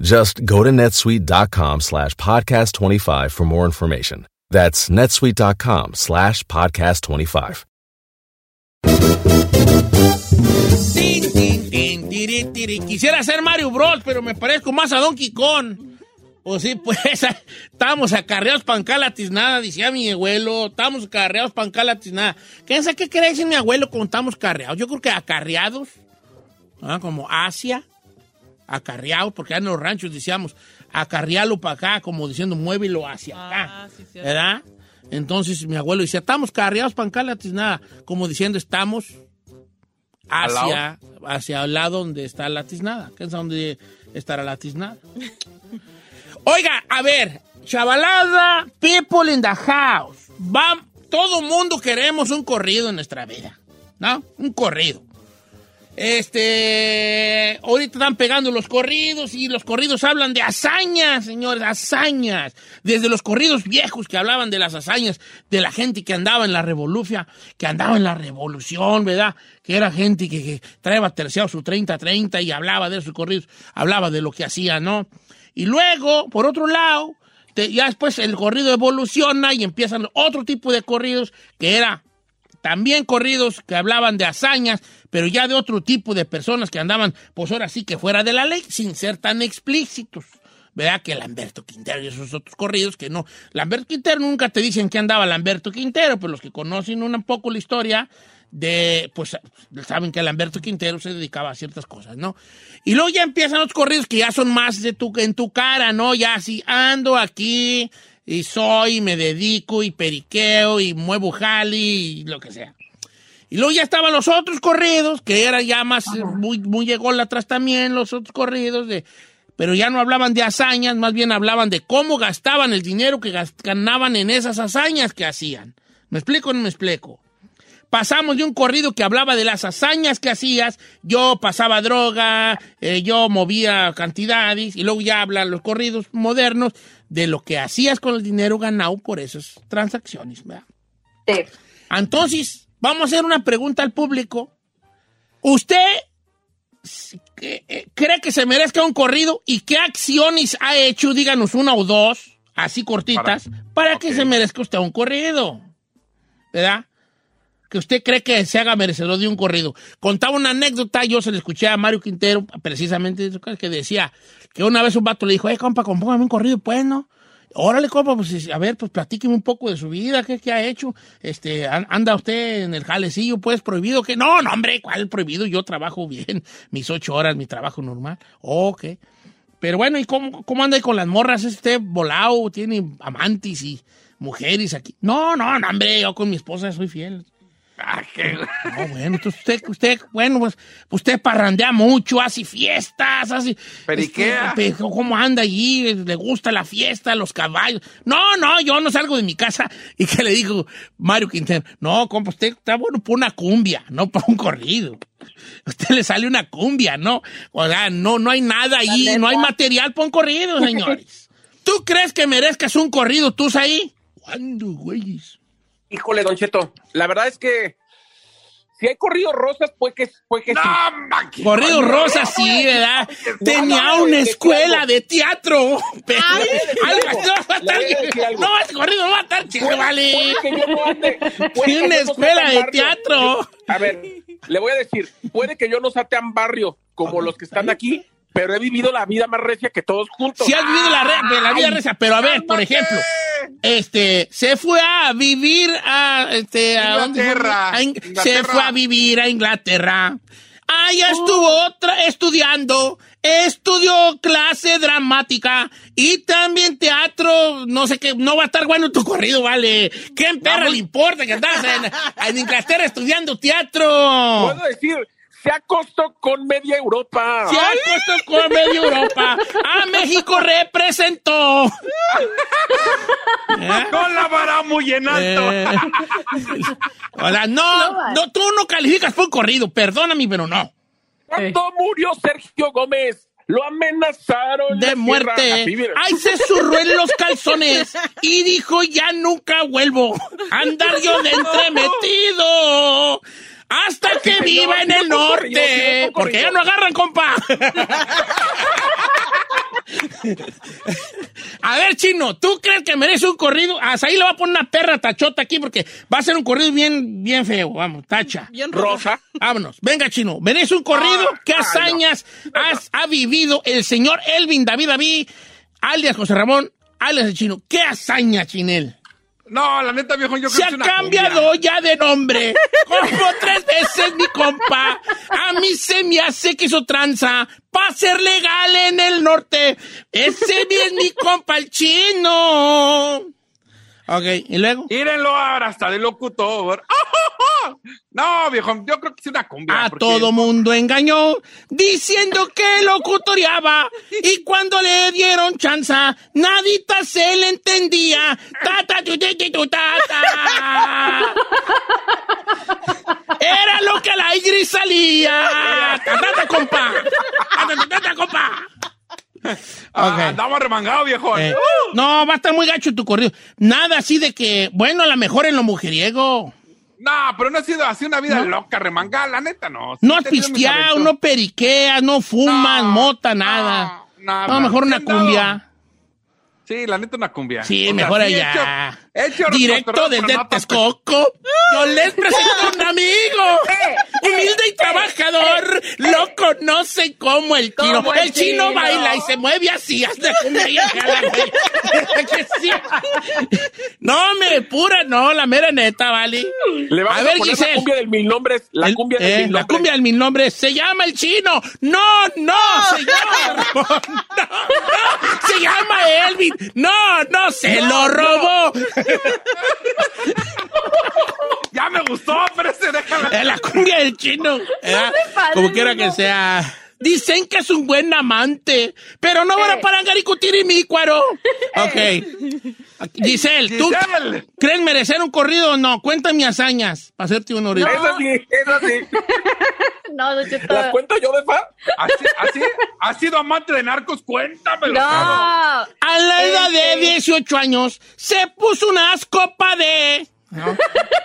Just go to netsuite.com slash podcast25 for more information. That's netsuite.com slash podcast25. Tin, tin, tin, tiri, tiri. Quisiera ser Mario Bros, pero me parezco más a Donkey Kong. Pues sí, pues estamos acarreados para nada, decía mi abuelo. Estamos acarreados para nada. ¿Qué qué quiere decir mi abuelo cuando estamos carreados? Yo creo que acarreados, como Asia, acarreados, porque en los ranchos decíamos acarrearlo para acá, como diciendo muévelo hacia acá. Ah, sí, sí. ¿Verdad? Entonces mi abuelo decía, estamos carreados para nada, como diciendo estamos hacia, hacia el lado donde está la tiznada. ¿Qué es donde estará la tiznada? Oiga, a ver, chavalada, people in the house. Va, todo mundo queremos un corrido en nuestra vida, ¿no? Un corrido. Este, ahorita están pegando los corridos y los corridos hablan de hazañas, señores, hazañas. Desde los corridos viejos que hablaban de las hazañas de la gente que andaba en la revolución, que andaba en la revolución, ¿verdad? Que era gente que, que traía terciado su 30-30 y hablaba de esos corridos, hablaba de lo que hacía, ¿no? Y luego, por otro lado, ya después el corrido evoluciona y empiezan otro tipo de corridos que era también corridos que hablaban de hazañas, pero ya de otro tipo de personas que andaban, pues ahora sí que fuera de la ley, sin ser tan explícitos. ¿Verdad? Que Lamberto Quintero y esos otros corridos que no. Lamberto Quintero nunca te dicen que andaba Lamberto Quintero, pero los que conocen un poco la historia de, pues saben que Lamberto Quintero se dedicaba a ciertas cosas, ¿no? Y luego ya empiezan los corridos que ya son más de tu, en tu cara, ¿no? Ya así ando aquí y soy, y me dedico y periqueo y muevo jali y lo que sea. Y luego ya estaban los otros corridos, que era ya más, muy, muy atrás también, los otros corridos, de, pero ya no hablaban de hazañas, más bien hablaban de cómo gastaban el dinero que ganaban en esas hazañas que hacían. ¿Me explico o no me explico? Pasamos de un corrido que hablaba de las hazañas que hacías, yo pasaba droga, eh, yo movía cantidades, y luego ya hablan los corridos modernos de lo que hacías con el dinero ganado por esas transacciones. ¿verdad? Sí. Entonces, vamos a hacer una pregunta al público. ¿Usted eh, cree que se merezca un corrido y qué acciones ha hecho, díganos una o dos, así cortitas, para, que se merezca usted un corrido? ¿Verdad? Que usted cree que se haga merecedor de un corrido. Contaba una anécdota, yo se le escuché a Mario Quintero, precisamente, eso que decía que una vez un vato le dijo, eh, compa, compóngame un corrido, pues, ¿no? Órale, compa, pues a ver, pues platíqueme un poco de su vida, qué, qué ha hecho. Este, an- anda usted en el jalecillo, pues, prohibido que. No, no, hombre, ¿cuál prohibido? Yo trabajo bien, mis ocho horas, mi trabajo normal. Ok. Pero bueno, ¿y cómo, cómo anda ahí con las morras? ¿Es usted volado? ¿Tiene amantes y mujeres aquí? No, no, no, hombre, yo con mi esposa soy fiel. Ah, qué- No, bueno, entonces usted, usted, bueno, pues usted parrandea mucho, hace fiestas, hace... Periquea. este, pe- ¿Cómo anda allí? ¿Le gusta la fiesta, los caballos? No, no, yo no salgo de mi casa. ¿Y qué le dijo Mario Quintero? No, compa, usted está bueno por una cumbia, no para un corrido. A usted le sale una cumbia, ¿no? O sea, no, no hay nada ahí, no hay material para un corrido, señores. ¿Tú crees que merezcas un corrido tú ahí? ¿Cuándo, güeyes? Híjole, Don Cheto, la verdad es que si hay corridos rosas, pues que, pues que sí. No, qué Corrido coño. Rosa, sí, ¿verdad? Tenía no, una es escuela de teatro. Pero, Ay, no este corrido no va a estar chido, Puede- vale. puede que yo no ande- puede que Tiene una escuela de barrio. teatro. A ver, le voy a decir, puede que yo no sea tan barrio como los que están aquí, pero he vivido la vida más recia que todos juntos. Sí has vivido la, re- la vida Ay, reza, pero a ver, por ejemplo, este, se fue a vivir a, este, a? Inglaterra. A In- Se fue a vivir a Inglaterra. Allá estuvo otra estudiando, estudió clase dramática y también teatro, no sé qué, no va a estar bueno tu corrido, vale. ¿Qué perra le importa que andas en, en Inglaterra estudiando teatro? Puedo decir, se acostó con media Europa. Se puesto con medio Europa. A México representó. ¿Eh? Con la vara muy en alto. Eh, Hola, no, no, tú no calificas por corrido, perdóname, pero no. Cuando murió Sergio Gómez, lo amenazaron De muerte. Ay, se zurró en los calzones y dijo, ya nunca vuelvo andar yo de entremetido. Hasta que viva en el norte. Porque ya no agarran, compa. A ver, chino, ¿tú crees que merece un corrido? Hasta ahí le va a poner una perra tachota aquí porque va a ser un corrido bien, bien feo. Vamos, tacha. Bien. Rosa. Vámonos. Venga, chino. ¿Merece un corrido? Ah, ¿Qué ah, hazañas has, ha vivido el señor Elvin David David, alias José Ramón, alias el chino? ¿Qué hazaña, chinel? No, la neta, viejo, yo Se creo ha que es una cambiado cumbia. ya de nombre. Como tres veces mi compa. A mí se me hace que hizo tranza para ser legal en el norte. Ese es mi compa el chino. Ok, ¿y luego? Mírenlo ahora hasta de locutor. No, viejo, yo creo que es una cumbia. A porque- todo mundo engañó diciendo que locutoriaba y cuando le dieron chanza nadita se le entendía. Ta, ta, tu, ti, ti, tu, ta, ta. Era lo que al aire salía. Ta, ta, ta, compa. Ta, ta, ta, ta, compa. Ah. Andamos remangado, viejo. Eh, no, va a estar muy gacho tu corrido. Nada así de que, bueno, a lo mejor en lo mujeriego. No, pero no ha sido así una vida loca, remangada, la neta, no. Sí No has pisteado, no periqueas, no fumas, No, mota, nada. no, nada. No, mejor una cumbia. Sí, la neta una cumbia. Sí, O mejor allá. Directo desde Texcoco. Yo les presento a un amigo. Humilde y trabajador. Lo conocen como el chino. El chino baila y se mueve así hasta. No, me pura, no, la mera neta, ¿vale? Le A ver, Giselle. la cumbia del mil nombres. La cumbia del eh, mil la nombres. cumbia del mil nombres se llama el chino. No, no, señor. No, no. Se llama Elvin. No, no, se lo robó. Ya me gustó, pero se déjala. Es la cumbia del chino. ¿eh? Como quiera no. que sea. Dicen que es un buen amante, pero no van a parar discutir y mi cuaro. Ok. Giselle, ¿tú Giselle. crees merecer un corrido o no? Cuéntame hazañas para hacerte un ahorita. Eso sí, eso sí. No, Cheto. ¿Las cuento yo de fa? Así, así, has sido amante de narcos, cuéntamelo. No. A la edad de 18 años se puso unas copas de... ¿No?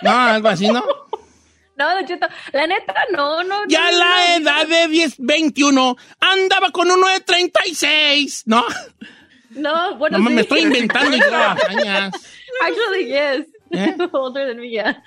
no, algo así, ¿no? No, Don Cheto. La neta, no, no. Ya no, la no. edad de 10, 21 andaba con uno de 36, ¿no? No, bueno, No, sí. me estoy inventando hazañas. Actually, yes. ¿Eh? Older than me, yeah.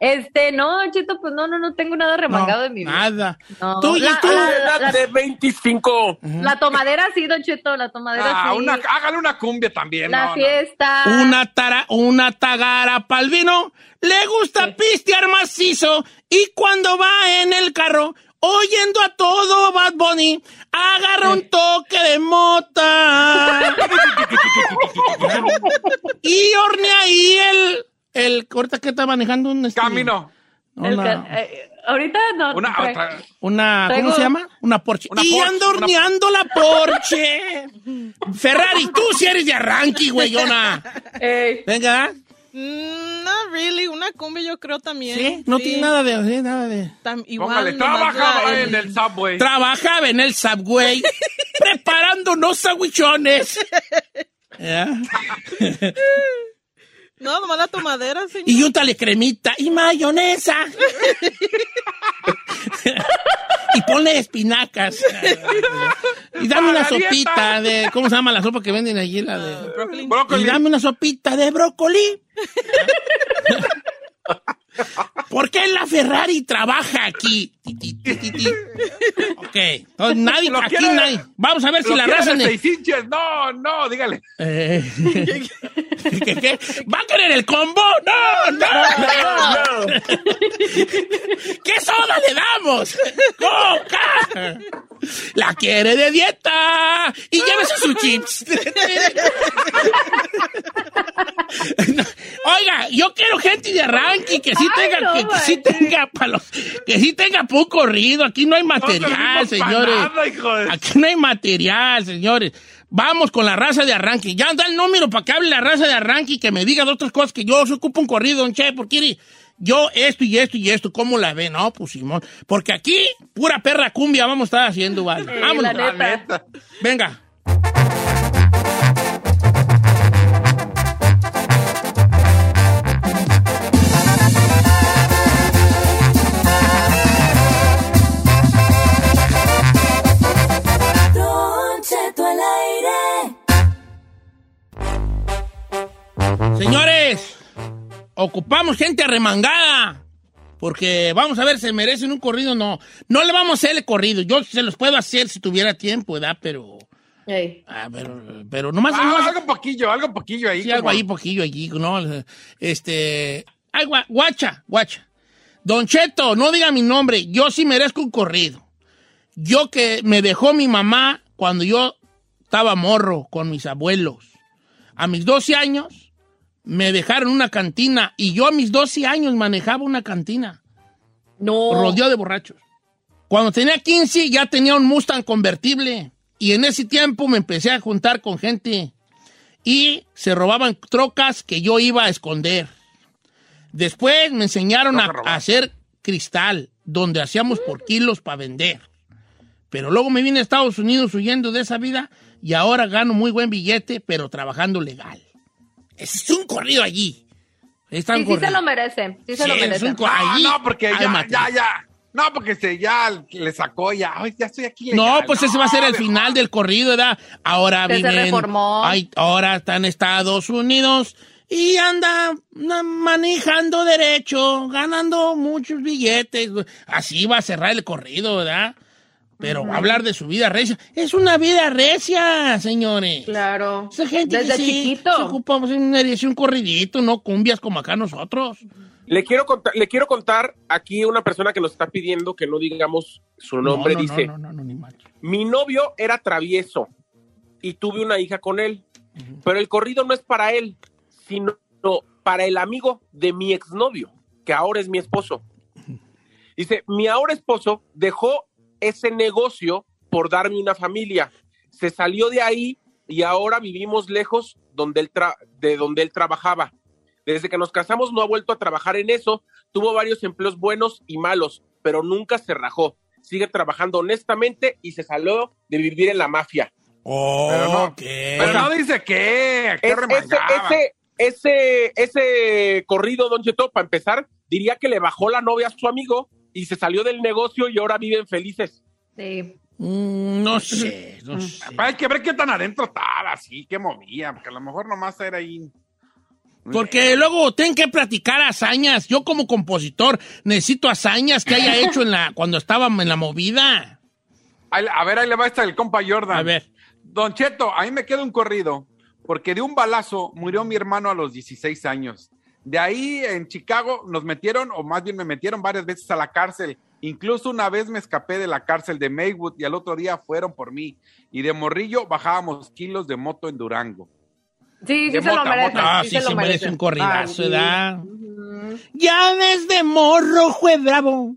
Este, no, Don Cheto, pues no, no, no tengo nada remangado No, en mi vida. Nada. No. Tú, y La- tú, la- Edad de 25. La tomadera sí, Don Cheto, la tomadera Ah, sí. una, hágale una cumbia también. la no, no. fiesta. una, tara, una tagara pa'l vino, le gusta pistear macizo y cuando va en el carro, oyendo a todo Bad Bunny, agarra un toque de mota. y hornea ahí el, el, ahorita que está manejando un... este, Camino. Una, ca- eh, ahorita no. Una tra- otra. una- ¿cómo Traigo- se llama? Una Porsche. Una y Porsche, horneando la Porsche. Ferrari, tú si eres de arranque, güeyona. Ey, Venga, Mm, not really, una cumbia yo creo también. ¿sí? No tiene nada de... sí, nada de... Tam- igual, Póngale, trabajaba la- en el subway. Trabajaba en el Subway preparando unos sandwichones. No, nomás la tomadera, señor. Y úntale cremita y mayonesa. y ponle espinacas. y dame una sopita de. ¿Cómo se llama la sopa que venden allí? La de. Brócoli. Brócoli. Y dame una sopita de brócoli. ¿Por qué la Ferrari trabaja aquí? Ok. Entonces, nadie, Lo aquí quiere- nadie. Vamos a ver si la raza. de. No, no, dígale. Eh, ¿qué, qué? ¿Va a querer el combo? ¡No, no! ¿Qué soda le damos? ¡Coca! La quiere de dieta y llévese sus chips. No, Oiga, yo quiero gente de arranque que sí Ay, tenga, no que, que sí tenga palos, que sí tenga poco corrido. Aquí no hay material, señores. nada, hijo de- Aquí no hay material, señores. Vamos con la raza de arranque. Ya da el número para que hable la raza de arranque y que me diga de otras cosas que yo se ocupo un corrido, don Che, porque yo esto y esto y esto, ¿cómo la ve? No, pues Simón. Porque aquí, pura perra cumbia vamos a estar haciendo, vale. Sí, Vámonos. la La neta. Venga. Ocupamos gente arremangada. Porque vamos a ver, se merecen un corrido. No, no le vamos a hacer el corrido. Yo se los puedo hacer si tuviera tiempo, ¿verdad? Pero, ah, pero, pero nomás, Ah, nomás- algo poquillo, algo poquillo ahí. Sí, algo como- ahí, poquillo allí, ¿no? Este. Ay, gua- guacha, guacha. Don Cheto, no diga mi nombre, yo sí merezco un corrido. Yo que me dejó mi mamá cuando yo estaba morro con mis abuelos. A mis 12 años me dejaron una cantina y yo a mis 12 años manejaba una cantina No. rodeado de borrachos. Cuando tenía 15 ya tenía un Mustang convertible y en ese tiempo me empecé a juntar con gente y se robaban trocas que yo iba a esconder. Después me enseñaron a, a hacer cristal, donde hacíamos por kilos para vender. Pero luego me vine a Estados Unidos huyendo de esa vida y ahora gano muy buen billete, pero trabajando legal. Es un corrido allí. Está un Sí, sí se corrido. lo merece. Sí se Sí, lo es merece. un co- No, allí no, porque ya, ya, ya. No, porque se ya le sacó ya. Ay, ya estoy aquí. No, legal. pues ese va a ser el mejor. final del corrido, ¿verdad? Ahora se viven, reformó. ay, ahora está en Estados Unidos y anda manejando derecho, ganando muchos billetes. Así va a cerrar el corrido, ¿verdad? Pero hablar de su vida recia. Es una vida recia, señores. Claro. Esa gente Desde que sí, chiquito. se ocupamos en una un corridito, no cumbias como acá nosotros. Le quiero, contar, le quiero contar aquí una persona que nos está pidiendo que no digamos su nombre. no, no, dice, No, no, no, no, ni mi novio era travieso y tuve una hija con él, pero el corrido no es para él, sino para el amigo de mi exnovio, que ahora es mi esposo. Dice, mi ahora esposo dejó ese negocio por darme una familia. Se salió de ahí y ahora vivimos lejos donde él tra- de donde él trabajaba. Desde que nos casamos no ha vuelto a trabajar en eso. Tuvo varios empleos buenos y malos, pero nunca se rajó. Sigue trabajando honestamente y se salió de vivir en la mafia. Oh, Pero no- ok. Pero no dice qué. ¿Qué Es- ese, remangaba? ese, ese, ese corrido, Don Cheto, para empezar, diría que le bajó la novia a su amigo y se salió del negocio y ahora viven felices. Sí. Mm, no sé, no sé. Hay que ver qué tan adentro estaba, así, qué movía, porque a lo mejor nomás era ahí. Porque luego tienen que platicar hazañas. Yo como compositor necesito hazañas que haya hecho en la, cuando estaba en la movida. A ver, ahí le va esta el compa Jordan. A ver. Don Cheto, ahí me queda un corrido, porque de un balazo murió mi hermano a los 16 años. De ahí en Chicago nos metieron, o más bien me metieron varias veces a la cárcel. Incluso una vez me escapé de la cárcel de Maywood y al otro día fueron por mí. Y de morrillo bajábamos kilos de moto en Durango. Sí, sí De se lo mota, merece. Ah, sí sí, se merece un corridazo, ¿verdad? ujú. Ya desde morro fue bravo.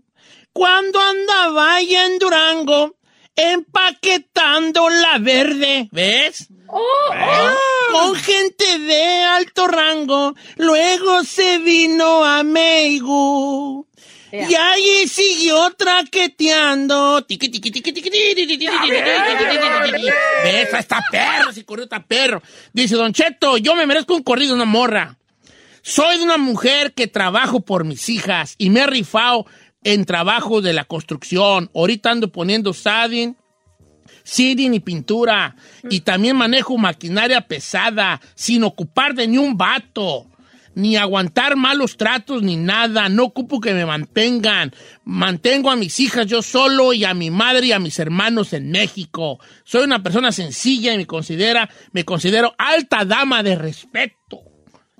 Cuando andaba allá en Durango, empaquetando la verde, ¿ves? Oh, oh. Con gente de alto rango, luego se vino a Meigu. Yeah. Y ahí siguió traqueteando. ¿Ves? Está perro, si corrió, está perro. Dice, Don Cheto, yo me merezco un corrido, una morra. Soy de una mujer que trabajo por mis hijas y me he rifado en trabajo de la construcción. Ahorita ando poniendo siding, siding y pintura. Y también manejo maquinaria pesada sin ocupar de ni un vato. Ni aguantar malos tratos ni nada. No ocupo que me mantengan. Mantengo a mis hijas yo solo y a mi madre y a mis hermanos en México. Soy una persona sencilla y me considera, me considero alta dama de respeto.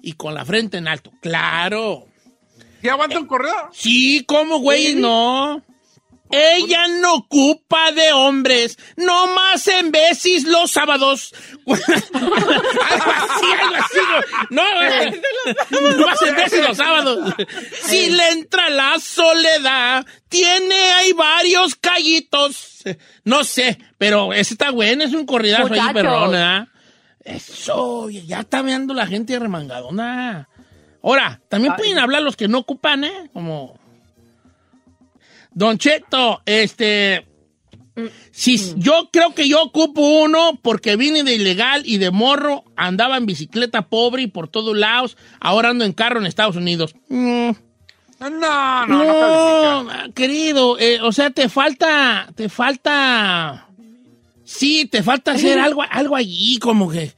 Y con la frente en alto. Claro. ¿Y aguanta un correo? Sí, ¿cómo, güey? No. Ella no ocupa de hombres, no más en veces los sábados. algo así, algo así. No, güey. no más en veces los sábados. Si le entra la soledad, tiene ahí varios callitos. No sé, pero ese está bueno, es un corridazo ahí, Muchachos. perrón, ¿verdad? Eso, ya está viendo la gente remangadona. Ahora, también pueden hablar los que no ocupan, ¿eh? Como. Don Cheto, este. Si, yo creo que yo ocupo uno porque vine de ilegal y de morro, andaba en bicicleta pobre y por todos lados, ahora ando en carro en Estados Unidos. Mm, No, no, no, no califica. querido, eh, o sea, te falta, te falta, sí, te falta hacer algo, algo allí, como que,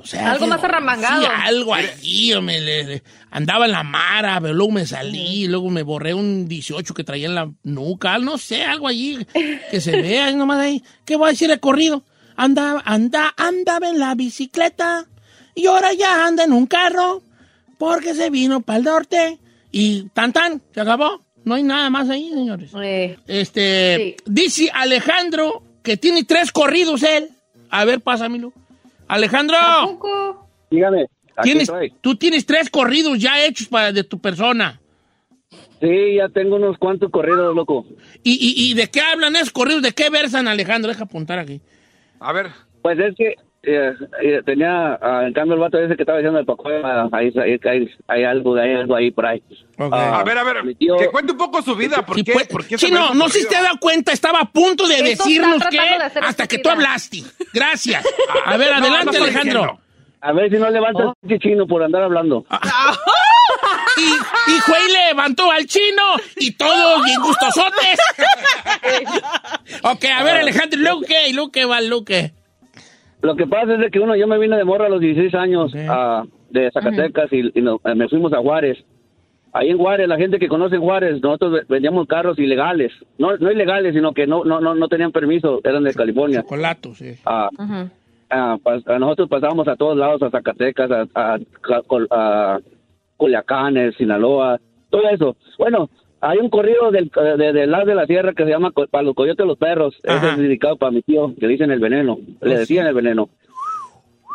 o sea, Algo más arremangado. Sí, algo allí, hombre, le- le- andaba en la mara, pero luego me salí, luego me borré un 18 que traía en la nuca, no sé, algo allí que se vea, nomás ahí, ¿qué voy a decir de corrido? Andaba, anda, andaba en la bicicleta y ahora ya anda en un carro porque se vino para el norte y tan tan, se acabó. No hay nada más ahí, señores. Eh, Este, Sí. dice Alejandro que tiene tres corridos él. A ver, pásamelo. Alejandro, ¿Tampoco? Dígame, aquí tienes, estoy. tú tienes tres corridos ya hechos para, de tu persona. Sí, ya tengo unos cuantos corridos, loco. ¿Y, y, y de qué hablan esos corridos? ¿De qué versan, Alejandro? Deja apuntar aquí. A ver, Pues es que eh, eh, tenía, ah, en cambio, el vato ese que estaba diciendo el Paco, ah, ahí, ahí, ahí- hay algo, hay algo ahí por ahí. Ah, a ver, a ver, tío- que cuente un poco su vida. ¿Por Sí, qué? pues, ¿Por qué sí, no, no sé si te has dado cuenta, estaba a punto de Eso decirnos que de hasta que tú hablaste. Gracias. A ver, adelante, no Alejandro. diciendo. A ver si no levanta el chino por andar hablando. Y, y Juey levantó al chino y todos bien gustosotes. ok, a ver, Alejandro, ¿y luego qué? ¿Y luego qué va, luego qué? Lo que pasa es de que uno, yo me vine de morra a los 16 años de Zacatecas y, y nos- eh, me fuimos a Juárez. Ahí en Juárez, la gente que conoce Juárez, nosotros ve- vendíamos carros ilegales. No, no ilegales, sino que no, no, no, no tenían permiso, eran de California. Chocolato, sí. Ah, ah, pas- a nosotros pasábamos a todos lados, a Zacatecas, a, a, a Culiacanes, Sinaloa, todo eso. Bueno, hay un corrido del, eh, de, del lado de la sierra que se llama Para los Coyotes los Perros. Ese es dedicado para mi tío, que dicen el veneno. Le decían el veneno.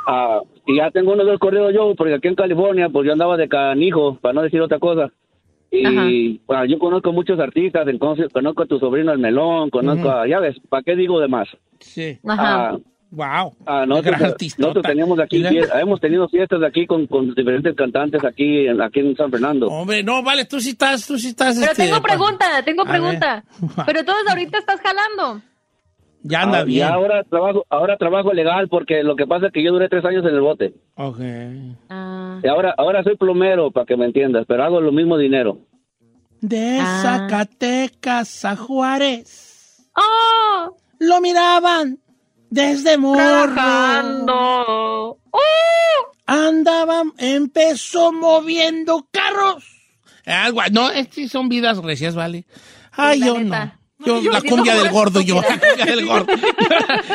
Ah, y ya tengo unos dos corridos yo, porque aquí en California, pues yo andaba de canijo, para no decir otra cosa. Y bueno, yo conozco muchos artistas, entonces conozco a tu sobrino el melón, conozco a, ya ves, ¿para qué digo de más? Sí. Ajá. Ah, Wow. Ah, nosotros, Gran artistota. nosotros teníamos aquí, hemos tenido fiestas aquí con, con diferentes cantantes aquí en, aquí en San Fernando. Hombre, no, vale, tú sí estás, tú sí estás. Pero este, tengo pa- pregunta, tengo A pregunta. Pero todos ahorita estás jalando. Ya anda Ah, y bien. ahora trabajo, ahora trabajo legal porque lo que pasa es que yo duré tres años en el bote. Ok. Ah. Y ahora, ahora soy plomero, para que me entiendas, pero hago lo mismo dinero. De Ah. Zacatecas a Juárez. ¡Oh! Lo miraban desde morro. ¡Oh! Andaban, empezó moviendo carros. Algo, no, es que son vidas recias, ¿vale? Ay, La yo neta. no. Yo, Yo la cumbia del gordo, yo, la cumbia del gordo.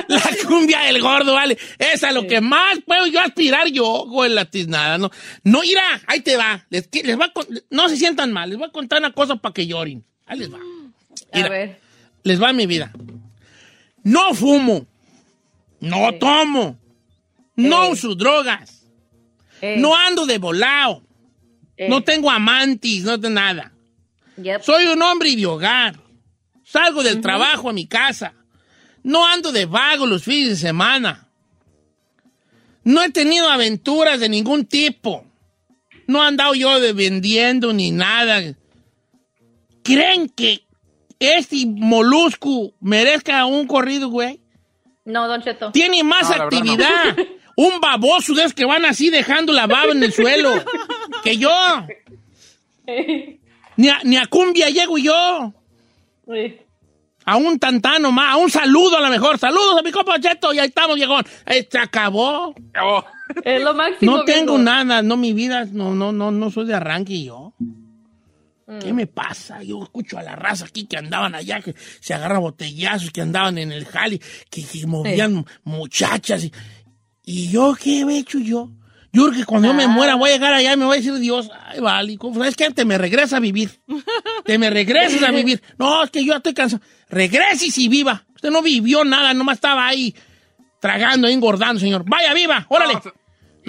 la cumbia del gordo, vale. Es a lo que más puedo yo aspirar yo, güey, la tiznada, ¿no? No, irá, ahí te va. Les, les va a no se sientan mal, les voy a contar una cosa para que lloren. Ahí les va. A ver. Les va mi vida. No fumo. No tomo. No uso drogas. Eh, No ando de volado. No tengo amantes, no tengo nada. yep. Soy un hombre de hogar. Salgo del trabajo a mi casa. No ando de vago los fines de semana. No he tenido aventuras de ningún tipo. No he andado yo de vendiendo ni nada. ¿Creen que este molusco merezca un corrido, güey? No, Don Cheto. Tiene más No, no. actividad. Un baboso de esos que van así dejando la baba en el suelo. que yo. Ni a, ni a cumbia llego yo. A un tantano más, a un saludo a lo mejor. Saludos a mi compa Cheto y ahí estamos, viejón. Eh, Se acabó. Es lo máximo. No tengo nada, no, mi vida, no, no, no, no soy de arranque yo. Mm. ¿Qué me pasa? Yo escucho a la raza aquí que andaban allá, que se agarra botellazos, que andaban en el jali, que, que movían muchachas. Y, y yo, ¿qué he hecho yo? Yo creo que cuando yo me muera voy a llegar allá y me voy a decir Dios, ay, vale, ¿cómo- ¿sabes qué? Te me regresa a vivir. Te me regresas a vivir. No, es que yo ya estoy cansado. Regreses y viva. Usted no vivió nada, nomás estaba ahí tragando, engordando, señor. Vaya, viva, órale. no,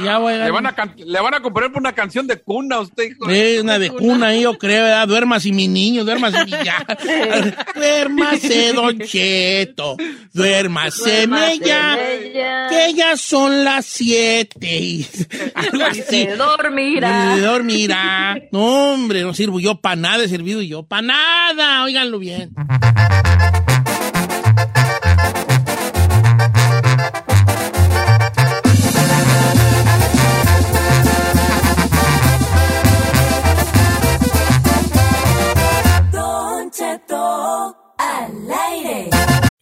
ya voy a le, van a le van a componer una canción de cuna a usted, hijo. Sí, una de cuna ahí, yo creo, ¿verdad? Duermas y mi niño, duermas y mi ya. Duérmase, Don Cheto. Duérmase, ya. Ella Que ya son las siete. Y algo así. se dormirá. Y dormirá. No, hombre, no sirvo yo para nada, he servido yo para nada. Óiganlo bien.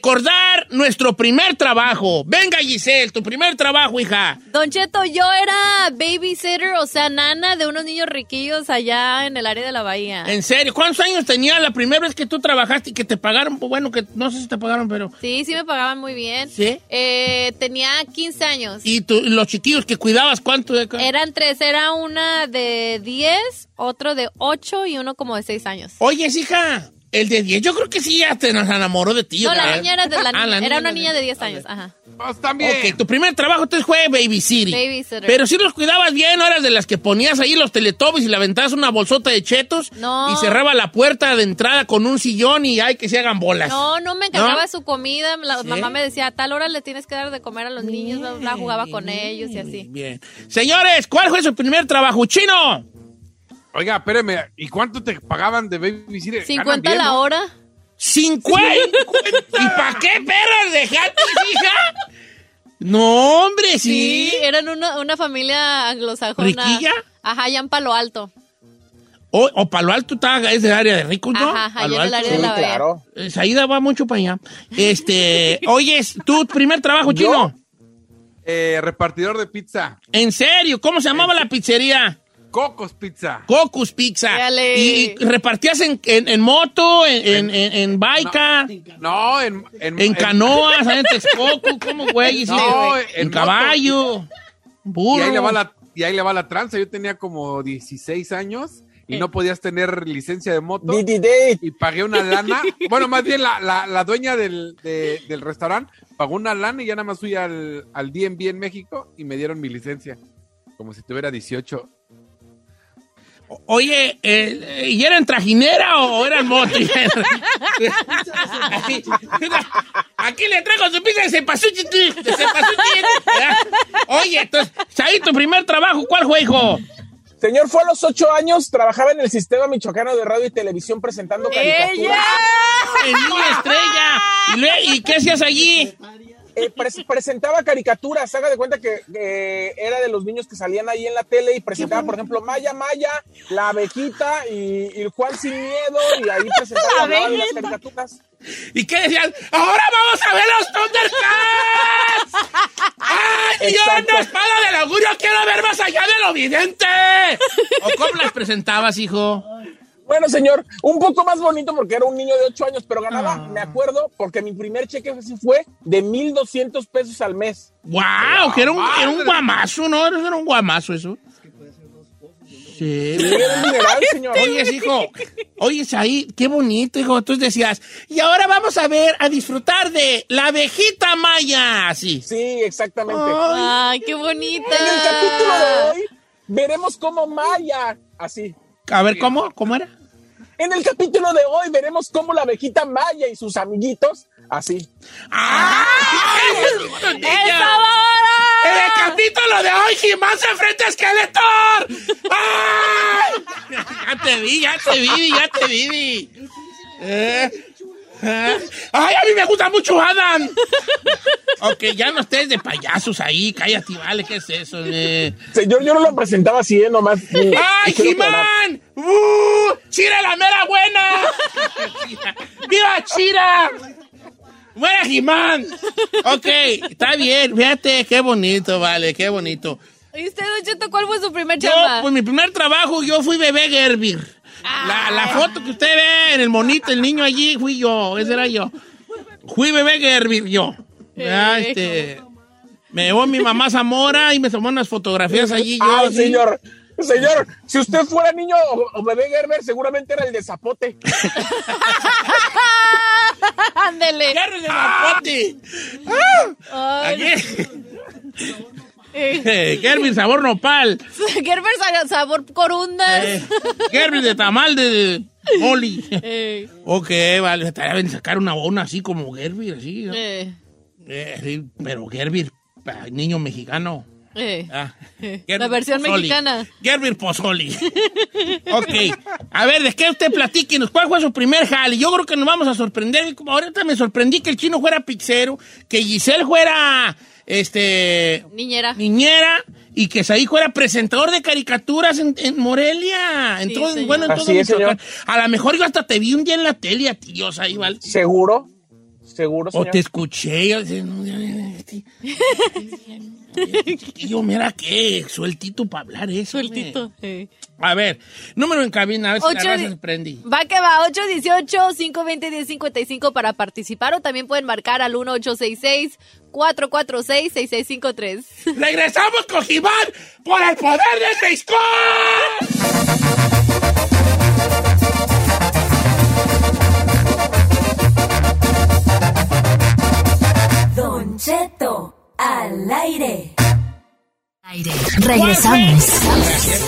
Recordar nuestro primer trabajo. Venga, Giselle, tu primer trabajo, hija. Don Cheto, yo era babysitter, o sea, nana de unos niños riquillos allá en el área de la bahía. En serio, ¿cuántos años tenía la primera vez que tú trabajaste y que te pagaron? Pues Bueno, que no sé si te pagaron, pero... Sí, sí me pagaban muy bien. ¿Sí? Eh, tenía 15 años. ¿Y tú- los chiquillos que cuidabas cuánto? De... Eran tres, era una de 10, otro de 8 y uno como de 6 años. Oye, hija, el de 10, yo creo que sí ya te nos enamoró de ti. No, ¿verdad? la niña era de la Ah, niña, la era una niña de 10 años, ajá. Pues también. Ok, tu primer trabajo entonces fue babysitting. Babysitter. Pero si los cuidabas bien, no eras de las que ponías ahí los teletubbies y le aventabas una bolsota de chetos No. y cerraba la puerta de entrada con un sillón y ay que se hagan bolas. No, no me encargaba ¿No? su comida. La ¿Sí? mamá me decía, a tal hora le tienes que dar de comer a los niños, bla, jugaba con ellos y así. Bien. Señores, ¿cuál fue su primer trabajo? ¡Chino! Oiga, espéreme, ¿y cuánto te pagaban de babysitter? Ganan 50 bien, la ¿no? hora. ¡Cincuenta! ¿Y para qué perros dejaste, hija? No, hombre, sí. Sí, eran una, una familia anglosajona. ¿Riquilla? Ajá, allá en Palo Alto. O, o Palo Alto está, es del área de ricos, ¿no? Ajá, ajá, Palo allá en el Alto. área de la. Eh, Saída va mucho para allá. Este, oye, tu primer trabajo, chino. Eh, repartidor de pizza. En serio, ¿cómo se llamaba la pizzería? Cocos Pizza. Cocus Pizza. Dale. ¿Y, y repartías en, en, en moto, en, en, en, en baica, No, en... En, en canoas, en Texcoco? ¿Cómo, güey? No, en, en caballo, Y burro. ahí, le va la, y ahí le va la tranza. Yo tenía como 16 años y no podías tener licencia de moto. Y pagué una lana. bueno, más bien la, la, la dueña del, de- del restaurante pagó una lana y ya nada más fui al, al DMV en México y me dieron mi licencia. Como si tuviera 18. Oye, eh, ¿y eran trajinera o eran moto? Aquí, le traigo su pizza de cepasuchi, de cepasuchi. Oye, entonces, ahí tu primer trabajo, ¿cuál fue, hijo? Señor, fue a los ocho años, trabajaba en el sistema michoacano de radio y televisión presentando caricaturas. Niña Estrella. ¿Y, lue- ¿Y qué hacías allí? Eh, pres- presentaba caricaturas, haga de cuenta que eh, era de los niños que salían ahí en la tele y presentaba, por ejemplo, Maya Maya, la abejita y, y Juan sin miedo, y ahí presentaba de las caricaturas. ¿Y qué decían? ¡Ahora vamos a ver los Thundercats! ¡Ay, yo Exacto. una espada del augurio quiero ver más allá de lo vidente! ¿O cómo las presentabas, hijo? Bueno, señor, un poco más bonito porque era un niño de 8 años, pero ganaba, me acuerdo, porque mi primer cheque así fue de 1,200 pesos al mes. ¡Wow! Que era un, era un guamazo, ¿no? Era un guamazo eso. Sí. Sí, era un señor. Oyes, hijo, oyes ahí, qué bonito, hijo. Tú decías, y ahora vamos a ver, a disfrutar de la abejita maya. Así. Sí, exactamente. Ay, qué bonita. En el capítulo de hoy veremos cómo Maya, así. A ver, ¿cómo? ¿Cómo era? En el capítulo de hoy veremos cómo la abejita Maya y sus amiguitos, así. ¡Ay! ¡Esa vara! En el capítulo de hoy, Jimán se enfrenta a Skeletor. ¡Ay! Ya te vi, ya te vi, ya te vi. Eh. ¡Ay, a mí me gusta mucho Adam! ok, ya no estés de payasos ahí, cállate, vale, ¿qué es eso? eh? Señor, yo no lo presentaba así, ¿eh? nomás. mm, ¡Ay. Jimán! ¡Uh! ¡Chira la mera buena! ¡Viva Chira! ¡Muera Jimán! Ok, está bien, fíjate, qué bonito, vale, qué bonito. ¿Y usted, Don Cheto, cuál fue su primer Yo, chamba? pues mi primer trabajo, yo fui bebé Gerbir. La, la foto que usted ve en el monito, el niño allí, fui yo, ese era yo. Fui bebé Gerbir, yo. Eh. este, me llevó mi mamá Zamora y me tomó unas fotografías allí. Yo, Ay, así. señor. Señor, si usted fuera niño o, bebé Gerber, seguramente era el de Zapote. Ándele. ¡Gerbir de Zapote! Ay, Aquí. Eh, sabor nopal. Gerber sa- sabor corundas. Eh, de tamal de, moli. Eh, ok, vale, estaría bien sacar una bona así como Gerbir, así. ¿no? eh, Eh, sí, pero pa- niño mexicano. eh. Ah, La versión Pozoli. mexicana. Gerbir Pozoli. ok. A ver, ¿de qué usted platíquenos? ¿Cuál fue su primer jale? Yo creo que nos vamos a sorprender. Ahorita me sorprendí que el chino fuera pizzero, que Giselle fuera este Niñera. niñera y que Saí fuera presentador de caricaturas en, en Morelia. En Sí, todo- señor. bueno, en todo es, Michoacán. A lo mejor yo hasta te vi un día en la tele a ti, Dios, ahí, ¿vale? ¿Seguro? ¿Seguro, O señor? te escuché, yo este- Chiquillo, mira qué sueltito para hablar eso. Sueltito. eh. A ver, número en cabina, a ver si Ocho la raza prendí. Va que va, 818-520-1055 para participar o también pueden marcar al 1866-446-6653. ¡Regresamos con Jimán por el poder de Seiscón! Don Cheto, al aire. Regresamos.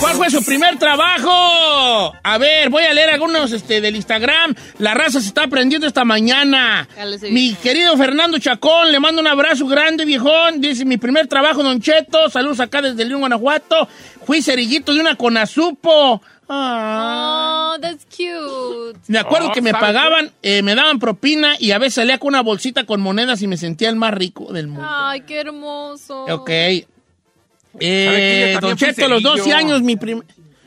¿Cuál fue su primer trabajo? A ver, voy a leer algunos este, del Instagram. La raza se está aprendiendo esta mañana. Mi querido Fernando Chacón, le mando un abrazo grande, viejón. Dice, mi primer trabajo, Don Cheto. Saludos acá desde León, Guanajuato. Fui cerillito de una conazupo. Ah. Oh, that's cute. Me acuerdo Oh, que me ¿sabe pagaban, eh, me daban propina y a veces salía con una bolsita con monedas y me sentía el más rico del mundo. Ay, qué hermoso. Ok. Eh, Yo don Cheto, los 12 cerillo. años, mi primer...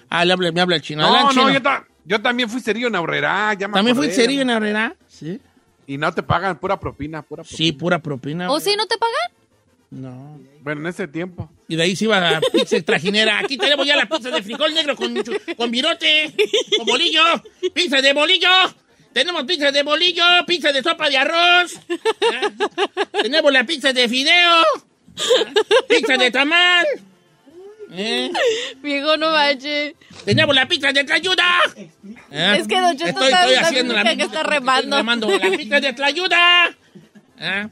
Ah, le habla- me habla el chino. No, Adelante, no, chino. yo, ta- yo también fui cerillo en Aurrera. Ya me ¿También fui cerillo en Herrera? Sí. Y no te pagan pura propina, pura propina. Sí, pura propina. ¿O sí no te pagan? No. Bueno, en ese tiempo. Y de ahí se iba a pizza trajinera. Aquí tenemos ya la pizza de frijol negro con, con virote, con bolillo, pizza de bolillo. Tenemos pizza de bolillo, pizza de sopa de arroz. Tenemos la pizza de fideo, pizza de tamal. ¿Eh? Viejo, no manches. Tenemos la pizza de tlayuda. ¿Eh? Es que Don Cheto estoy, está- estoy está haciendo la que está remando. estoy remando la pizza de tlayuda. ¿Eh?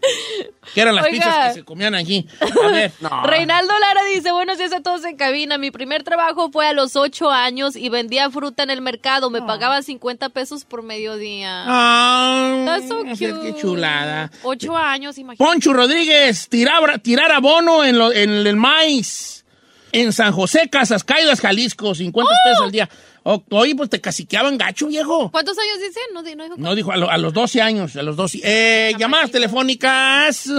Que eran las Oiga. pizzas que se comían allí. A ver. No. Reinaldo Lara dice, buenos días a todos en cabina. Mi primer trabajo fue a los ocho años y vendía fruta en el mercado. Me pagaban 50 pesos por mediodía. Ah, That's so qué chulada. Ocho años, imagínate. Poncho Rodríguez, tirar, tirar abono en, lo- en el maíz. En San José, Casas Caídas, Jalisco, 50 pesos al día. O- oye, pues te caciqueaban gacho, viejo. ¿Cuántos años dice? No, no dijo No, dijo a, lo- a los 12 años, a los 12. Eh, llamadas telefónicas.